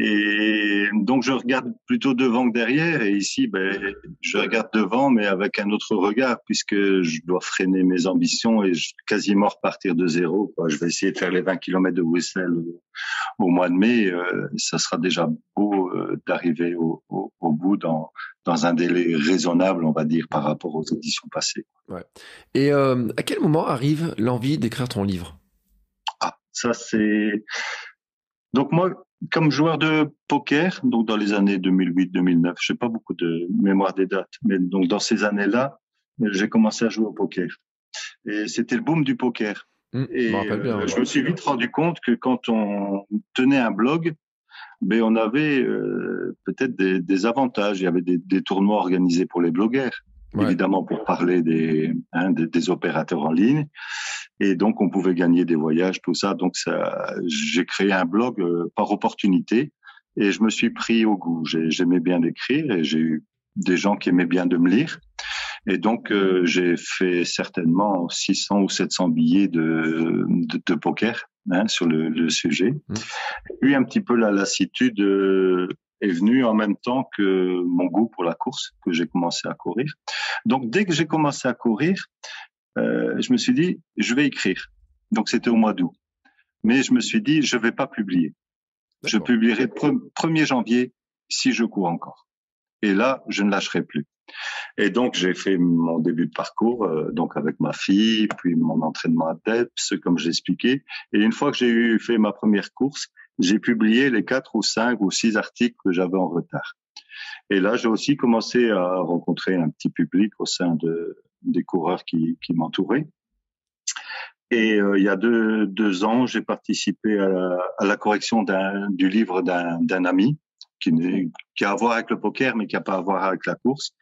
Et donc je regarde plutôt devant que derrière. Et ici, ben, je regarde devant, mais avec un autre regard, puisque je dois freiner mes ambitions et je, quasiment repartir de zéro. Quoi. Je vais essayer de faire les 20 km de Bruxelles au, au mois de mai. Euh, ça sera déjà beau euh, d'arriver au, au, au, bout dans, dans un délai raisonnable, on va dire, par rapport aux éditions passées. Ouais. Et euh, à quel moment arrive l'envie d'écrire ton livre? Ah, ça c'est. Donc moi, comme joueur de poker, donc dans les années 2008-2009, je n'ai pas beaucoup de mémoire des dates, mais donc dans ces années-là, j'ai commencé à jouer au poker. Et c'était le boom du poker. Mmh, et je, bien, euh, je me suis vite rendu compte que quand on tenait un blog, ben on avait euh, peut-être des, des, avantages. Il y avait des, des, tournois organisés pour les blogueurs, ouais. évidemment pour parler des, hein, des, des opérateurs en ligne et donc on pouvait gagner des voyages, tout ça. Donc ça, j'ai créé un blog euh, par opportunité et je me suis pris au goût. J'aimais bien l'écrire et j'ai eu des gens qui aimaient bien de me lire. Et donc euh, j'ai fait certainement 600 ou 700 billets de, de, de poker hein, sur le, le sujet. Mmh. Puis un petit peu la lassitude euh, est venue en même temps que mon goût pour la course, que j'ai commencé à courir. Donc dès que j'ai commencé à courir, euh, je me suis dit, je vais écrire. Donc c'était au mois d'août. Mais je me suis dit, je vais pas publier. Je publierai 1er janvier si je cours encore. Et là, je ne lâcherai plus. Et donc j'ai fait mon début de parcours euh, donc avec ma fille, puis mon entraînement à DEPS, comme j'ai expliqué. Et une fois que j'ai eu fait ma première course, j'ai publié les quatre ou cinq ou six articles que j'avais en retard. Et là, j'ai aussi commencé à rencontrer un petit public au sein de, des coureurs qui, m'entouraient. Et euh, il y a deux, ans, j'ai participé à la, correction du livre d'un ami qui, a à voir avec le poker, mais qui a pas à voir avec la course.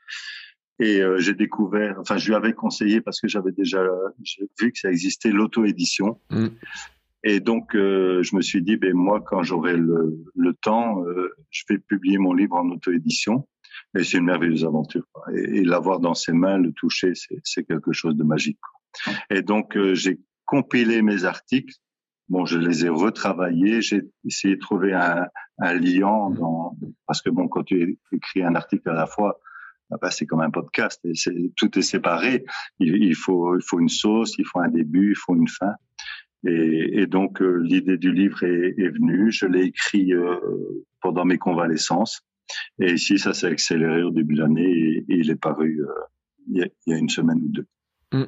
Et euh, j'ai découvert, enfin, je lui avais conseillé parce que j'avais déjà vu que ça existait l'auto-édition. Mm. Et donc, euh, je me suis dit, ben moi, quand j'aurai le, le, temps, je vais publier mon livre en auto-édition. Et c'est une merveilleuse aventure. Et, l'avoir dans ses mains, le toucher, c'est quelque chose de magique. Et donc, j'ai compilé mes articles. Bon, je les ai retravaillés. J'ai essayé de trouver un, un lien dans, parce que bon, quand tu écris un article à la fois, bah, c'est comme un podcast tout est séparé. Il, faut, il faut une sauce, il faut un début, il faut une fin. Et, et donc euh, l'idée du livre est, est, venue. Je l'ai écrit euh, pendant mes convalescences. Et ici, ça s'est accéléré au début de l'année et, il est paru euh, il, y a, il, y a, une semaine ou deux. Mmh.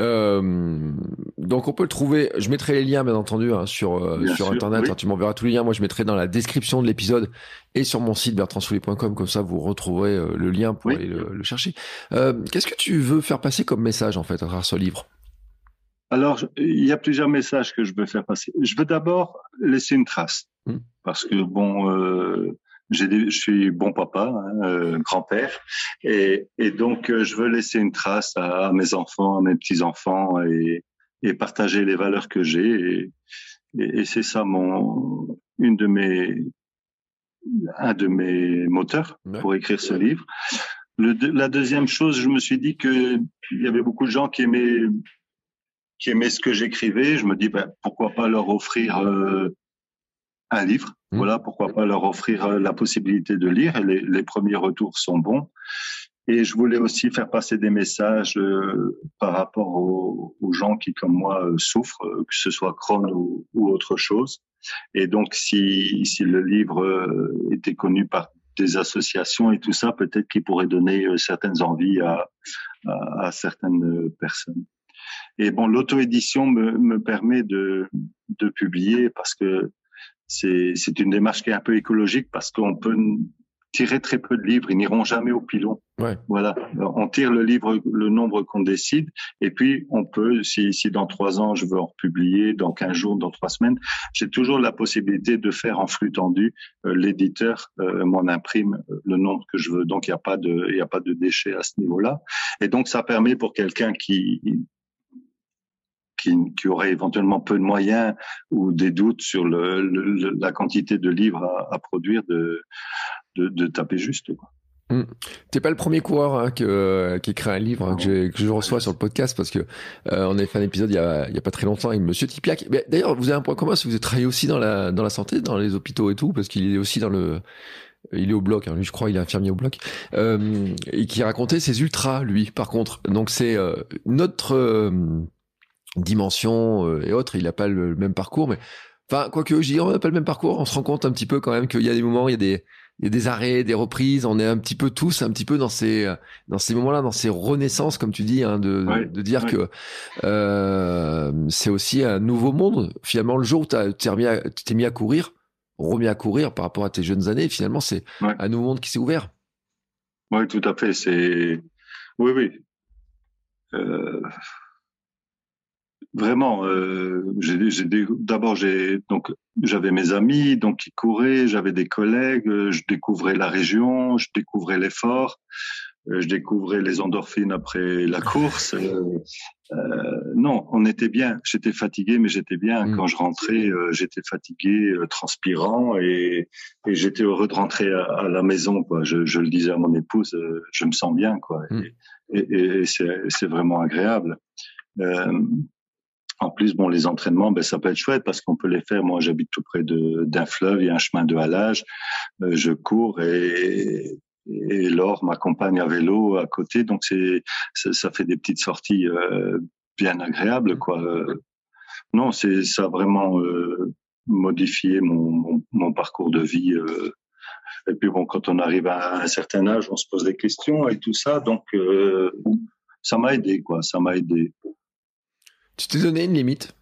Euh, donc on peut le trouver. Je mettrai les liens bien entendu hein, sur euh, sur internet. Hein, tu m'enverras tous les liens. Moi je mettrai dans la description de l'épisode et sur mon site bertrandsoulier.com comme ça vous retrouverez euh, le lien pour aller le, chercher. Qu'est-ce que tu veux faire passer comme message en fait à travers ce livre? Alors il y a plusieurs messages que je veux faire passer. Je veux d'abord laisser une trace hmm. parce que bon je suis bon papa, hein, euh, grand-père, et, et, donc euh, je veux laisser une trace à, mes enfants, à mes petits-enfants, et, et, partager les valeurs que j'ai. Et, et c'est ça mon, une de mes, un de mes moteurs pour écrire ce livre. Le, la deuxième chose, je me suis dit que il y avait beaucoup de gens qui aimaient qui aimaient ce que j'écrivais. Je me dis ben, pourquoi pas leur offrir euh, un livre. Mmh. Voilà, pourquoi pas leur offrir euh, la possibilité de lire. Et les, les, premiers retours sont bons. Et je voulais aussi faire passer des messages euh, par rapport aux, aux, gens qui, comme moi, euh, souffrent, que ce soit Crohn ou, ou, autre chose. Et donc, si, si le livre était connu par des associations et tout ça, peut-être qu'il pourrait donner certaines envies à, à, à certaines personnes. Et bon, l'auto-édition me, me permet de, de publier parce que c'est une démarche qui est un peu écologique parce qu'on peut tirer très peu de livres, ils n'iront jamais au pilon. Ouais. Voilà, on tire le livre, le nombre qu'on décide, et puis on peut, si, si dans trois ans je veux en republier, dans quinze jours, dans trois semaines, j'ai toujours la possibilité de faire en flux tendu. Euh, l'éditeur euh, m'en imprime euh, le nombre que je veux, donc il n'y a pas de, il y a pas de déchets à ce niveau-là, et donc ça permet pour quelqu'un qui qui, qui aurait éventuellement peu de moyens ou des doutes sur le, le, la quantité de livres à, à produire, de, de, de, taper juste. Quoi. Mmh. T'es pas le premier coureur hein, que, euh, qui écrit un livre hein, que, que, je reçois sur le podcast parce que euh, on avait fait un épisode il y a, il y a pas très longtemps avec Monsieur Tipiak. D'ailleurs, vous avez un point commun, c'est que vous avez travaillé aussi dans la dans la santé, dans les hôpitaux et tout, parce qu'il est aussi dans le il est au bloc, hein, lui je crois, il est infirmier au bloc, euh, et qui racontait ses ultras, lui, par contre. Donc c'est euh, notre euh, dimension euh, et autres, il n'a pas le, même parcours, mais enfin, quoique je dis, on n'a pas le même parcours, on se rend compte un petit peu quand même qu'il y a des moments, il y a des, il y a des arrêts, des reprises, on est un petit peu tous, un petit peu dans ces, dans ces moments-là, dans ces renaissances, comme tu dis, hein, de, de dire que euh, c'est aussi un nouveau monde. Finalement, le jour où tu t'es mis, à, t'es mis à courir, remis à courir par rapport à tes jeunes années, finalement, c'est un nouveau monde qui s'est ouvert. Oui, tout à fait. C'est oui, oui. Euh vraiment, euh, d'abord j'ai donc j'avais mes amis donc qui couraient, j'avais des collègues, euh, je découvrais la région, je découvrais l'effort, euh, je découvrais les endorphines après la course. Euh, euh, non, on était bien. J'étais fatigué, mais j'étais bien. Mm. Quand je rentrais, j'étais fatigué, transpirant, et, et j'étais heureux de rentrer à, la maison. Quoi. Je, je, le disais à mon épouse, je me sens bien, quoi. Mm. Et, et, et c'est vraiment agréable. Euh, en plus, bon, les entraînements, ben, ça peut être chouette parce qu'on peut les faire. Moi, j'habite tout près d'un fleuve, il y a un chemin de halage. Euh, je cours et, et Laure m'accompagne à vélo à côté. Donc, c'est, ça fait des petites sorties euh, bien agréables, quoi. Non, c'est ça a vraiment euh, modifié mon, mon, mon, parcours de vie. Euh, Et puis bon, quand on arrive à un certain âge, on se pose des questions et tout ça. Donc euh, ça m'a aidé, quoi. Ça m'a aidé. Tu t'es donné une limite?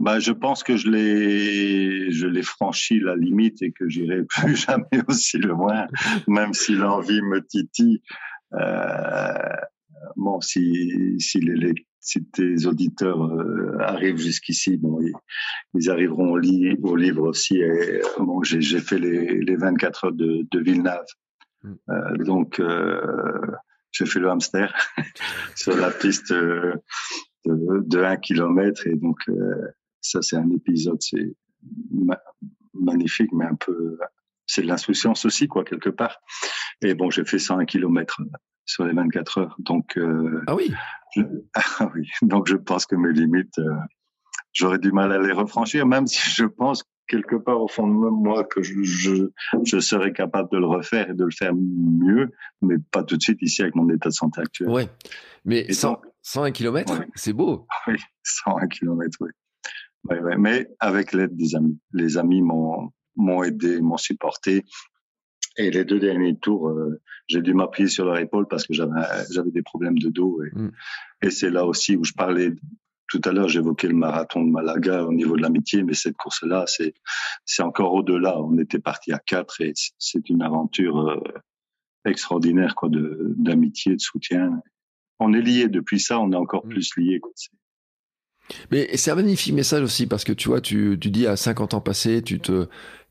Bah, je pense que je l'ai, je l'ai franchi la limite et que j'irai plus jamais aussi loin, même si l'envie me titille. Euh, bon, si, si les, si tes auditeurs euh, arrivent jusqu'ici, bon, ils, arriveront au, au, livre aussi. Et, bon, j'ai fait les, les 24 heures de, de Villeneuve. Mm. Euh, donc, j'ai fait le hamster sur la piste de, de 1 km. Et donc, euh, ça, c'est un épisode, c'est magnifique, mais un peu, c'est de l'insouciance aussi, quoi, quelque part. Et bon, j'ai fait 101 km sur les 24 heures. Donc, euh, ah oui. ah oui. Donc, je pense que mes limites, euh, j'aurais du mal à les refranchir, même si je pense quelque part au fond de moi que je, je, je, serais capable de le refaire et de le faire mieux, mais pas tout de suite ici avec mon état de santé actuel. Ouais. Mais 100, 101 km, c'est beau. Oui, 101 km, oui. Ouais, ouais. Mais avec l'aide des amis. Les amis m'ont aidé, m'ont supporté. Et les deux derniers tours, euh, j'ai dû m'appuyer sur leur épaule parce que j'avais j'avais des problèmes de dos. Et, mm. et c'est là aussi où je parlais. Tout à l'heure, j'évoquais le marathon de Malaga au niveau de l'amitié, mais cette course-là, c'est c'est encore au-delà. On était parti à quatre et c'est une aventure euh, extraordinaire quoi, de d'amitié, de soutien. On est liés depuis ça, on est encore mm. plus liés. Quoi. Mais c'est un magnifique message aussi parce que tu vois, tu, tu dis à 50 ans passés, tu te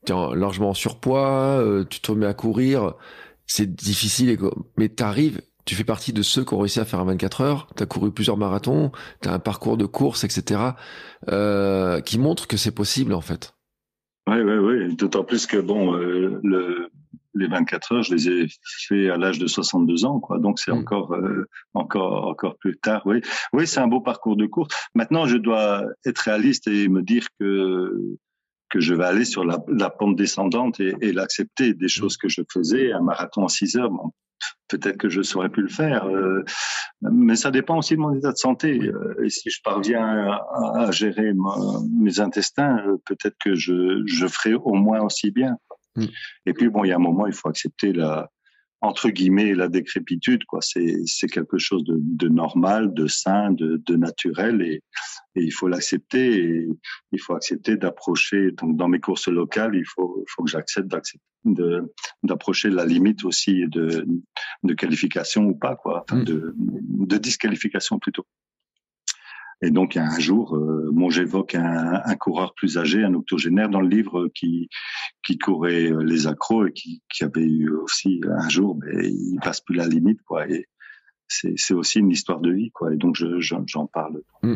es largement en surpoids, euh, tu te remets à courir, c'est difficile, mais tu arrives, tu fais partie de ceux qui ont réussi à faire un 24 heures, tu as couru plusieurs marathons, tu as un parcours de course, etc., euh, qui montre que c'est possible en fait. Oui, oui, oui. D'autant plus que bon, euh, le, les 24 heures, je les ai fait à l'âge de 62 ans, quoi. Donc c'est mm. encore, euh, encore, encore plus tard. Oui, oui, c'est un beau parcours de course. Maintenant, je dois être réaliste et me dire que que je vais aller sur la, la pente descendante et, et l'accepter. Des choses que je faisais, un marathon en 6 heures, bon, peut-être que je saurais plus le faire. Euh, mais ça dépend aussi de mon état de santé. Euh, et si je parviens à, à gérer mes intestins, peut-être que je, je ferai au moins aussi bien. Mm. Et puis bon, il y a un moment, il faut accepter la entre guillemets la décrépitude. Quoi, c'est c'est quelque chose de, de, normal, de sain, de, de naturel, et, et il faut l'accepter. Et il faut accepter d'approcher. Donc dans mes courses locales, il faut faut que j'accepte d'accepter d'approcher la limite aussi de de qualification ou pas quoi, enfin, mm. de de disqualification plutôt. Et donc, un jour, euh, bon, j'évoque un, un, coureur plus âgé, un octogénaire dans le livre qui qui courait euh, les accros et qui, qui avait eu aussi un jour, mais il passe plus la limite, quoi. Et c'est aussi une histoire de vie, quoi. Et donc, j'en je, parle. Hmm.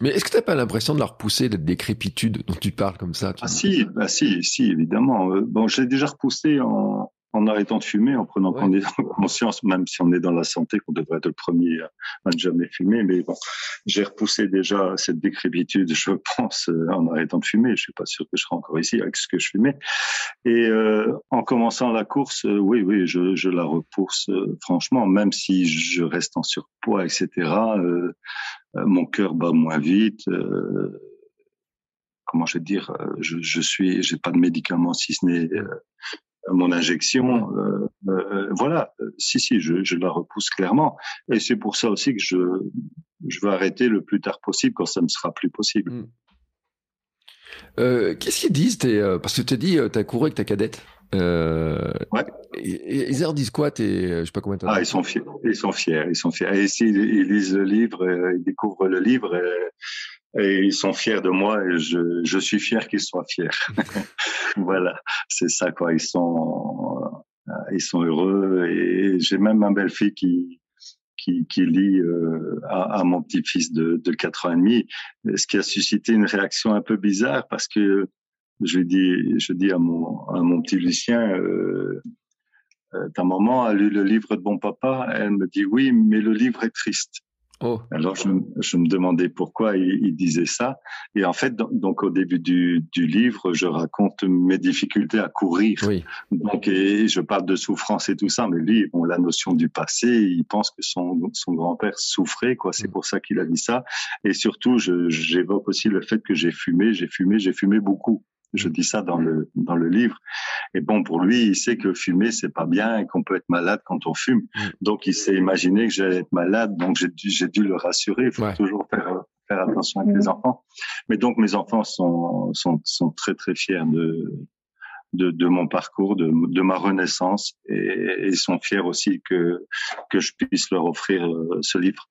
Mais est-ce que tu n'as pas l'impression de leur repousser de décrépitude dont tu parles comme ça Ah si, bah si, si, évidemment. Euh, bon, j'ai déjà repoussé en, en arrêtant de fumer, en prenant conscience, même si on est dans la santé, qu'on devrait être le premier à, ne jamais fumer. Mais bon, j'ai repoussé déjà cette décrépitude, je pense, euh, en arrêtant de fumer. Je suis pas sûr que je serai encore ici avec ce que je fumais. Et euh, en commençant la course, euh, oui, oui, je, je la repousse franchement, même si je reste en surpoids, etc. mon cœur bat moins vite comment je vais dire, je, je suis, j'ai pas de médicaments si ce n'est mon injection. Euh, euh, voilà, si, si, je, je, la repousse clairement. Et c'est pour ça aussi que je, je veux arrêter le plus tard possible quand ça ne sera plus possible. Hmm. Euh, Qu'est-ce qu'ils disent euh, Parce que tu as dit, tu as couru avec ta cadette. Euh, ouais. Ils leur disent quoi t'es, Je sais pas combien Ah, ils sont fiers. Ils sont fiers. Ils sont fiers. Et s'ils ils lisent le livre, ils découvrent le livre, et ils sont fiers de moi et je, je suis fier qu'ils soient fiers. voilà, c'est ça quoi. Ils sont euh, ils sont heureux et j'ai même ma belle-fille qui qui, qui lit euh, à, à, mon petit-fils de, de 4 ans et demi, ce qui a suscité une réaction un peu bizarre parce que je dis je dis à mon à mon petit Lucien euh, euh ta maman a lu le livre de bon papa, elle me dit oui, mais le livre est triste. Oh. Alors je, je, me demandais pourquoi il, il, disait ça. Et en fait, donc au début du, du, livre, je raconte mes difficultés à courir. Oui. Donc et je parle de souffrance et tout ça, mais lui, bon, la notion du passé, il pense que son, son grand-père souffrait, quoi. C'est mm. pour ça qu'il a dit ça. Et surtout, j'évoque aussi le fait que j'ai fumé, j'ai fumé, j'ai fumé beaucoup. Je dis ça dans le dans le livre. Et bon, pour lui, il sait que fumer c'est pas bien et qu'on peut être malade quand on fume. Mm. Donc il s'est imaginé que j'allais être malade. Donc j'ai dû j'ai dû le rassurer. Il faut toujours faire faire attention avec les enfants. Mais donc mes enfants sont sont sont très très fiers de de, de mon parcours, de, de ma renaissance, et, ils sont fiers aussi que que je puisse leur offrir euh, ce livre.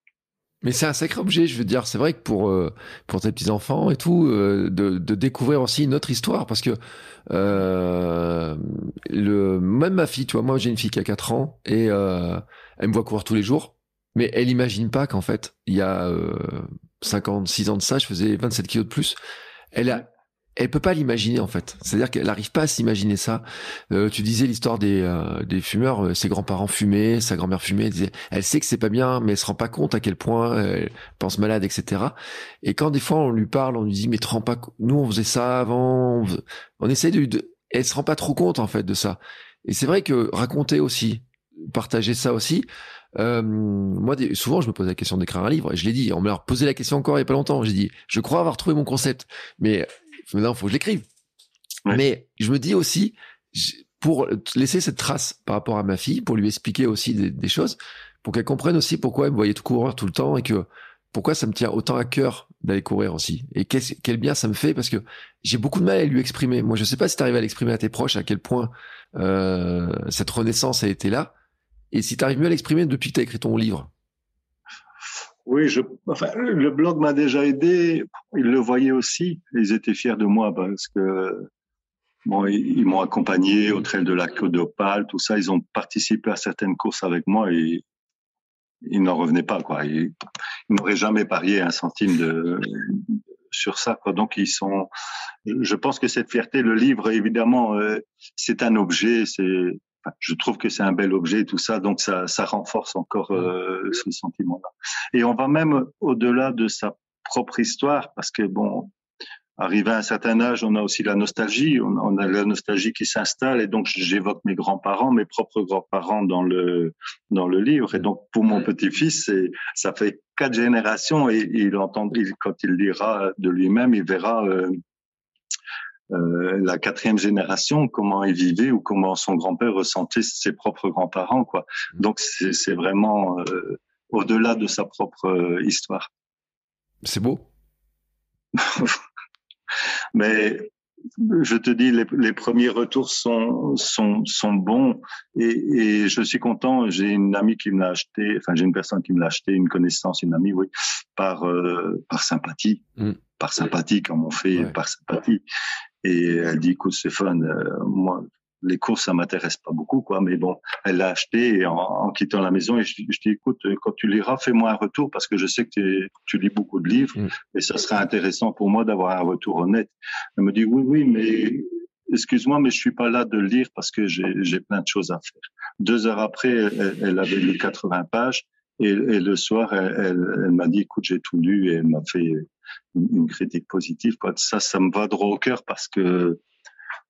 Mais c'est un sacré objet, je veux dire. C'est vrai que pour euh, pour tes petits enfants et tout, euh, de, de découvrir aussi une autre histoire, parce que euh, le même ma fille, tu vois, moi j'ai une fille qui a 4 ans et euh, elle me voit courir tous les jours, mais elle imagine pas qu'en fait il y a euh, 56 ans de ça, je faisais 27 kilos de plus. Elle a elle peut pas l'imaginer en fait. C'est-à-dire qu'elle n'arrive pas à s'imaginer ça. Euh, tu disais l'histoire des, euh, des fumeurs, euh, ses grands-parents fumaient, sa grand-mère fumait. Elle, disait, elle sait que c'est pas bien, mais elle se rend pas compte à quel point elle pense malade, etc. Et quand des fois on lui parle, on lui dit mais te rends pas, nous on faisait ça avant, on, on essaie de, de, elle se rend pas trop compte en fait de ça. Et c'est vrai que raconter aussi, partager ça aussi. Euh, moi, souvent, je me pose la question d'écrire un livre. Et je l'ai dit. On m'a posé la question encore il y a pas longtemps. J'ai dit, je crois avoir trouvé mon concept, mais maintenant, faut que je l'écrive. Mais je me dis aussi, pour laisser cette trace par rapport à ma fille, pour lui expliquer aussi des, choses, pour qu'elle comprenne aussi pourquoi elle me voyait tout courir tout le temps et que pourquoi ça me tient autant à cœur d'aller courir aussi. Et quel, bien ça me fait parce que j'ai beaucoup de mal à lui exprimer. Moi, je sais pas si tu arrives à l'exprimer à tes proches, à quel point euh, cette renaissance a été là. Et si tu arrives mieux à l'exprimer depuis que tu as écrit ton livre. Oui, je, enfin, le blog m'a déjà aidé. Ils le voyaient aussi. Ils étaient fiers de moi parce que bon, ils, m'ont accompagné au trail de la Côte d'Opale, tout ça. Ils ont participé à certaines courses avec moi et ils n'en revenaient pas, quoi. Ils, n'auraient jamais parié un centime de, sur ça, quoi. Donc ils sont. Je pense que cette fierté, le livre, évidemment, euh, c'est un objet, c'est je trouve que c'est un bel objet et tout ça, donc ça, ça renforce encore euh, ce sentiment-là. Et on va même au-delà de sa propre histoire, parce que bon, arrivé à un certain âge, on a aussi la nostalgie, on, a la nostalgie qui s'installe, et donc j'évoque mes grands-parents, mes propres grands-parents dans le dans le livre. Et donc pour mon petit-fils, ça fait quatre générations, et, il entend, quand il lira de lui-même, il verra. Euh, euh, la quatrième génération, comment il vivait ou comment son grand-père ressentait ses propres grands-parents, quoi. Mmh. Donc c'est vraiment euh, au-delà de sa propre euh, histoire. C'est beau. Mais je te dis, les, les, premiers retours sont sont sont bons et, et je suis content. J'ai une amie qui me l'a acheté, enfin j'ai une personne qui me l'a acheté, une connaissance, une amie, oui, par par sympathie, mmh. par sympathie comme on fait par sympathie. Et elle dit, écoute Stéphane, euh, moi, les courses, ça m'intéresse pas beaucoup, quoi. Mais bon, elle l'a acheté en, en, quittant la maison. Et je, je dis, écoute, quand tu liras, fais-moi un retour parce que je sais que tu lis beaucoup de livres mm. et ça serait intéressant pour moi d'avoir un retour honnête. Elle me dit, oui, oui, mais excuse-moi, mais je suis pas là de lire parce que j'ai plein de choses à faire. Deux heures après, elle, elle avait lu 80 pages et, et le soir, elle, elle, elle m'a dit, écoute, j'ai tout lu et elle m'a fait une, critique positive. Quoi. Ça, ça me va droit au cœur parce que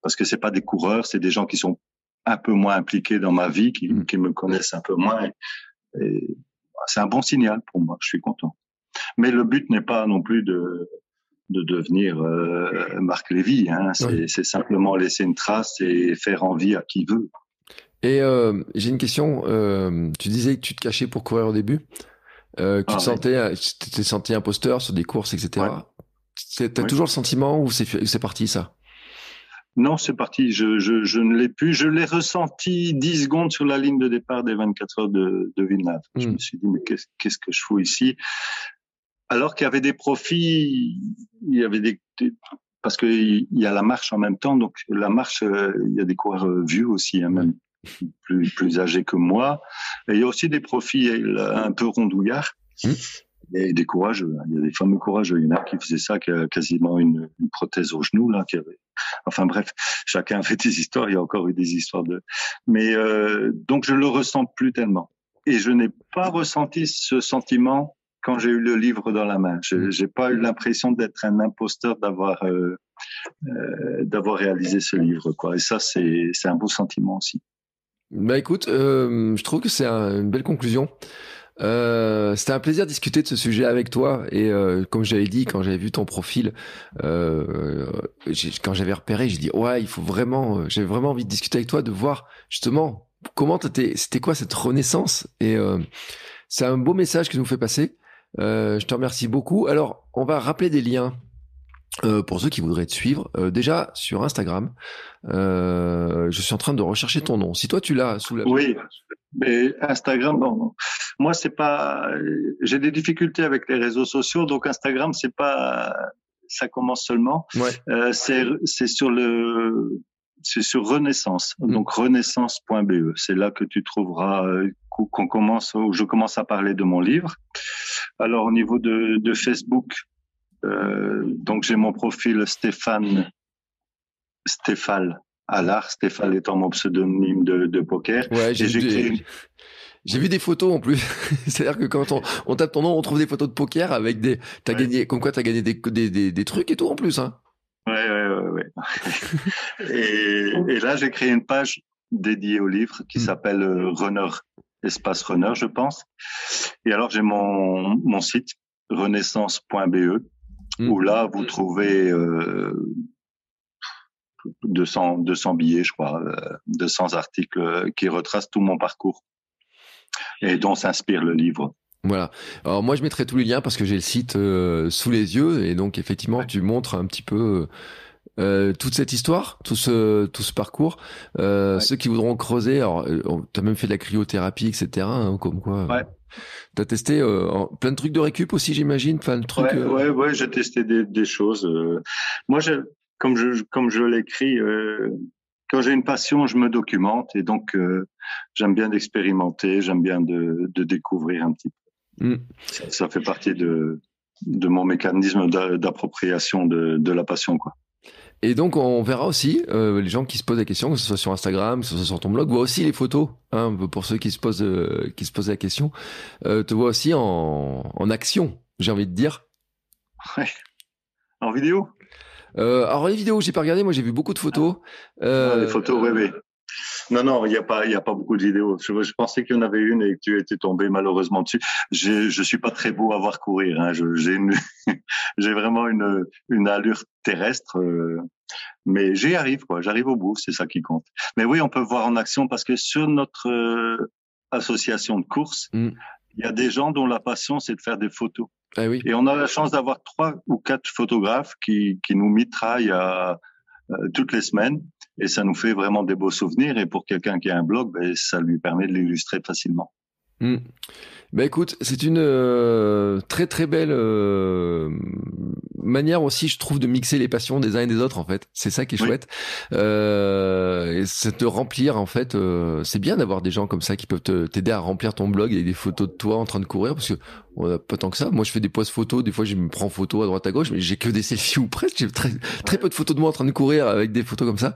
parce que c'est pas des coureurs, c'est des gens qui sont un peu moins impliqués dans ma vie, qui, mm. qui me connaissent un peu moins. Et, c'est un bon signal pour moi. Je suis content. Mais le but n'est pas non plus de de devenir euh, Marc Lévy. Hein. C'est simplement laisser une trace et faire envie à qui veut. Et euh, j'ai une question. Euh, tu disais que tu te cachais pour courir au début. Euh, tu te ah, sentais, tu t'es senti imposteur sur des courses, etc. Ouais. T'as toujours le sentiment ou c'est parti ça? Non, c'est parti. Je, je, je ne l'ai plus. Je l'ai ressenti 10 secondes sur la ligne de départ des 24 heures de, de Villeneuve. Je hmm. me suis dit, mais qu'est-ce que je fous ici? Alors qu'il y avait des profits, il y avait des, parce qu'il y a la marche en même temps. Donc la marche, euh, il y a des coureurs euh, vieux aussi, hein, même plus, plus âgés que moi. Et il y a aussi des profils un peu rondouillards. Mmh. Et des courageux. Hein. Il y a des fameux courageux. Il y en a qui faisaient ça, qui a quasiment une, une prothèse au genou, là, qui avait. Enfin bref, chacun fait des histoires. Il y a encore eu des histoires de. Mais euh, donc je le ressens plus tellement. Et je n'ai pas ressenti ce sentiment quand j'ai eu le livre dans la main. Je n'ai pas eu l'impression d'être un imposteur d'avoir euh, euh, d'avoir réalisé ce livre, quoi. Et ça, c'est c'est un beau sentiment aussi. Bah écoute, euh, je trouve que c'est une belle conclusion. Euh, c'était un plaisir de discuter de ce sujet avec toi. Et euh, comme j'avais dit, quand j'avais vu ton profil, euh, quand j'avais repéré, j'ai dit ouais, il faut vraiment, j'avais vraiment envie de discuter avec toi, de voir justement comment c'était quoi cette renaissance? Et c'est un beau message que nous fait passer. Je te remercie beaucoup. Alors, on va rappeler des liens euh, pour ceux qui voudraient te suivre, euh, déjà sur Instagram, euh, je suis en train de rechercher ton nom. Si toi tu l'as sous la oui, mais Instagram, bon, moi c'est pas, j'ai des difficultés avec les réseaux sociaux, donc Instagram c'est pas, ça commence seulement. Ouais. Euh, c'est c'est sur le, c'est sur Renaissance, mm. donc renaissance.be. C'est là que tu trouveras euh, qu'on commence, où je commence à parler de mon livre. Alors au niveau de, de Facebook, euh, donc j'ai mon profil Stéphane Stéphane Allard, Stéphane étant mon pseudonyme de, de poker. Ouais, j'ai vu, j'ai vu des photos en plus. C'est-à-dire que quand on, on, tape ton nom, on trouve des photos de poker avec des. T'as gagné, comme quoi t'as gagné des, des, des, des, trucs et tout en plus, hein. Ouais, ouais, ouais, ouais. et, et, là, j'ai créé une page dédiée au livre qui hmm. s'appelle euh, Runner, espace Runner, je pense. Et alors, j'ai mon, mon site renaissance.be Mm. où là, vous trouvez euh, 200, 200 billets, je crois, 200 euh, articles qui retracent tout mon parcours et dont s'inspire le livre. Voilà. Alors moi, je mettrai tous les liens parce que j'ai le site euh, sous les yeux et donc effectivement, tu montres un petit peu euh, toute cette histoire, tout ce tout ce parcours. Euh, Ceux qui voudront creuser, alors tu as même fait de la cryothérapie, etc. Hein, comme quoi. Ouais. T'as testé euh, plein de trucs de récup aussi, j'imagine. Enfin, le truc. Ouais, euh, ouais, ouais j'ai testé des, des choses. Euh. Moi, je, comme je comme je l'écris, quand j'ai une passion, je me documente et donc j'aime bien d'expérimenter, j'aime bien de, de découvrir un petit peu. Mm. Ça, ça, fait partie de de mon mécanisme d'appropriation de, de la passion, quoi. Et donc on verra aussi euh, les gens qui se posent la question, que ce soit sur Instagram, que ce soit sur ton blog, voient aussi les photos. Hein, pour ceux qui se posent euh, qui se posent la question, euh, te voient aussi en, en action. J'ai envie de dire. Ouais. En vidéo? Alors les vidéos, j'ai pas regardé. Moi, j'ai vu beaucoup de photos. Euh, les photos, oui, oui. Non, non, il n'y a pas, il y a pas beaucoup de vidéos. Je, je pensais qu'il y en avait une et que tu étais tombé malheureusement dessus. Je, je suis pas très beau à voir courir. Hein. J'ai j'ai vraiment une, une allure terrestre, euh, mais j'y arrive quoi. J'arrive au bout, c'est ça qui compte. Mais oui, on peut voir en action parce que sur notre euh, association de course, mm. il y a des gens dont la passion c'est de faire des photos. Ah oui. Et on a la chance d'avoir trois ou quatre photographes qui, qui nous mitraillent à, euh, toutes les semaines et ça nous fait vraiment des beaux souvenirs. Et pour quelqu'un qui a un blog, ben, ça lui permet de l'illustrer facilement. Ben écoute, c'est une euh, très très belle euh, manière aussi, je trouve, de mixer les passions des uns et des autres. En fait, c'est ça qui est chouette. Euh, et c'est de remplir. En fait, euh, c'est bien d'avoir des gens comme ça qui peuvent t'aider à remplir ton blog avec des photos de toi en train de courir, parce que on a pas tant que ça. Moi, je fais des posts photos. Des fois, je me prends photos à droite à gauche, mais j'ai que des selfies ou presque. J'ai très très peu de photos de moi en train de courir avec des photos comme ça.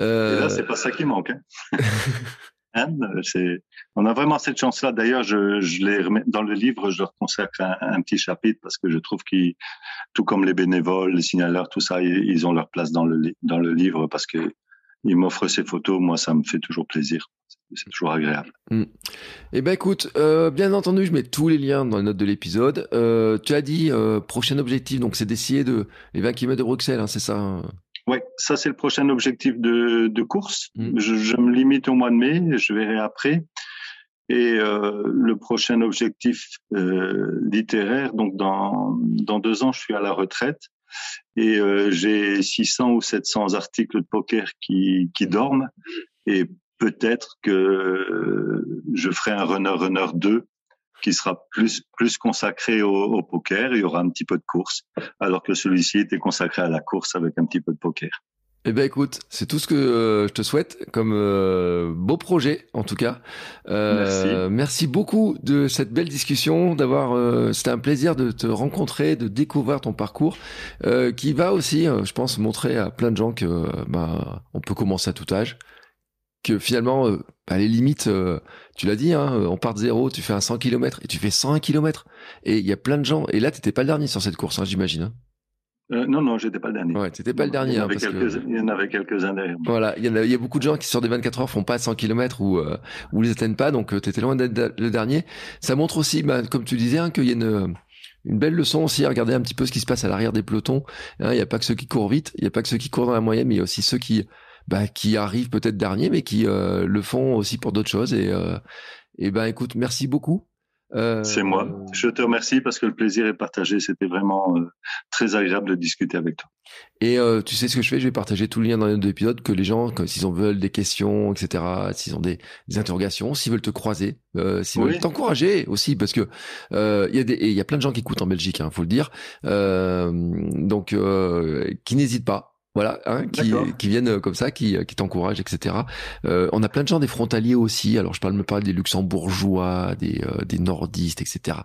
Euh... Et là, c'est pas ça qui manque. Hein. C'est, on a vraiment cette chance-là. D'ailleurs, je, je dans le livre, je leur consacre un, petit chapitre parce que je trouve qu'ils, tout comme les bénévoles, les signaleurs, tout ça, ils, ont leur place dans le, dans le livre parce que ils m'offrent ces photos. Moi, ça me fait toujours plaisir. C'est toujours agréable. Mm. Eh ben, écoute, euh, bien entendu, je mets tous les liens dans les notes de l'épisode. Euh, tu as dit euh, prochain objectif, donc c'est d'essayer de les 20 km de Bruxelles, hein, c'est ça oui, ça c'est le prochain objectif de, de course. Mm. Je, je, me limite au mois de mai, je verrai après. Et euh, le prochain objectif euh, littéraire, donc dans, dans deux ans, je suis à la retraite et euh, j'ai 600 ou 700 articles de poker qui, qui dorment. Et peut-être que je ferai un runner runner 2 qui sera plus plus consacré au, au, poker. Il y aura un petit peu de course, alors que celui-ci était consacré à la course avec un petit peu de poker. Eh ben écoute, c'est tout ce que euh, je te souhaite comme euh, beau projet en tout cas. Euh, merci. merci beaucoup de cette belle discussion, d'avoir. C'était un plaisir de te rencontrer, de découvrir ton parcours, qui va aussi, je pense, montrer à plein de gens que bah, on peut commencer à tout âge que finalement, à les limites, tu l'as dit, hein, on part de zéro, tu fais un 100 km et tu fais 101 km. Et il y a plein de gens. Et là, t'étais pas le dernier sur cette course, hein, j'imagine. Hein. Euh, non, non, j'étais pas le dernier. Ouais, t'étais pas le dernier. Il y, en hein, il y en avait quelques-uns derrière. Voilà, il y, a, il y a beaucoup de gens qui sur des 24 heures font pas 100 km ou euh, ou les atteignent pas, donc euh, tu étais loin d'être le dernier. Ça montre aussi, bah, comme tu disais, hein, qu'il y a une une belle leçon aussi à regarder un petit peu ce qui se passe à l'arrière des pelotons. Hein, il n'y a pas que ceux qui courent vite, il n'y a pas que ceux qui courent dans la moyenne, mais il y a aussi ceux qui bah, qui arrivent peut-être dernier, mais qui euh, le font aussi pour d'autres choses. Et, euh, et ben écoute, merci beaucoup. Euh, c'est moi. Je te remercie parce que le plaisir est partagé. C'était vraiment euh, très agréable de discuter avec toi. Et euh, tu sais ce que je fais? Je vais partager tout le lien dans les deux épisodes que les gens, s'ils en veulent des questions, etc., s'ils ont des, des interrogations, s'ils veulent te croiser, euh, s'ils veulent t'encourager aussi, parce que il y a des, il y a plein de gens qui écoutent en Belgique, hein, faut le dire. donc, qui n'hésitent pas voilà, hein, qui, qui viennent euh, comme ça, qui, euh, qui t'encouragent, etc. Euh, on a plein de gens des frontaliers aussi. Alors je parle me parle des luxembourgeois, des, euh, des nordistes, etc.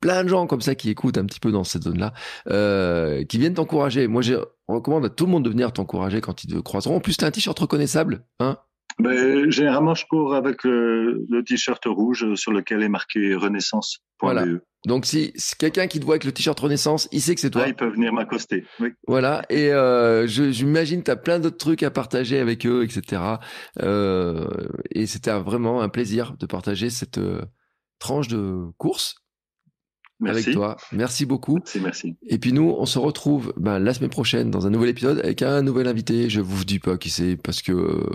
Plein de gens comme ça qui écoutent un petit peu dans cette zone-là, euh, qui viennent t'encourager. Moi, je recommande à tout le monde de venir t'encourager quand ils te croiseront. En plus, t'as un t-shirt reconnaissable, hein ben, Généralement, je cours avec le, le t-shirt rouge sur lequel est marqué Renaissance. Voilà. Donc si, quelqu'un qui te voit avec le t-shirt Renaissance, il sait que c'est toi. Ah, il peut venir m'accoster. Oui. Voilà. Et euh, j'imagine tu as plein d'autres trucs à partager avec eux, etc. Euh, et c'était vraiment un plaisir de partager cette euh, tranche de course merci. avec toi. Merci beaucoup. Merci, merci. Et puis nous, on se retrouve ben, la semaine prochaine dans un nouvel épisode avec un nouvel invité. Je vous dis pas qui c'est parce que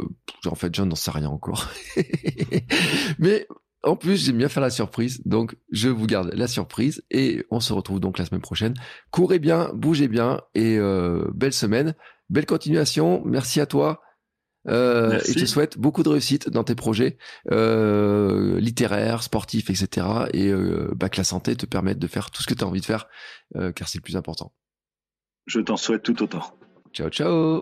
en fait, je n'en sais rien encore. Mais en plus, j'aime bien faire la surprise, donc je vous garde la surprise et on se retrouve donc la semaine prochaine. Courez bien, bougez bien et euh, belle semaine, belle continuation. Merci à toi. Euh, et je te souhaite beaucoup de réussite dans tes projets euh, littéraires, sportifs, etc. Et euh, bah, que la santé te permette de faire tout ce que tu as envie de faire, euh, car c'est le plus important. Je t'en souhaite tout autant. Ciao, ciao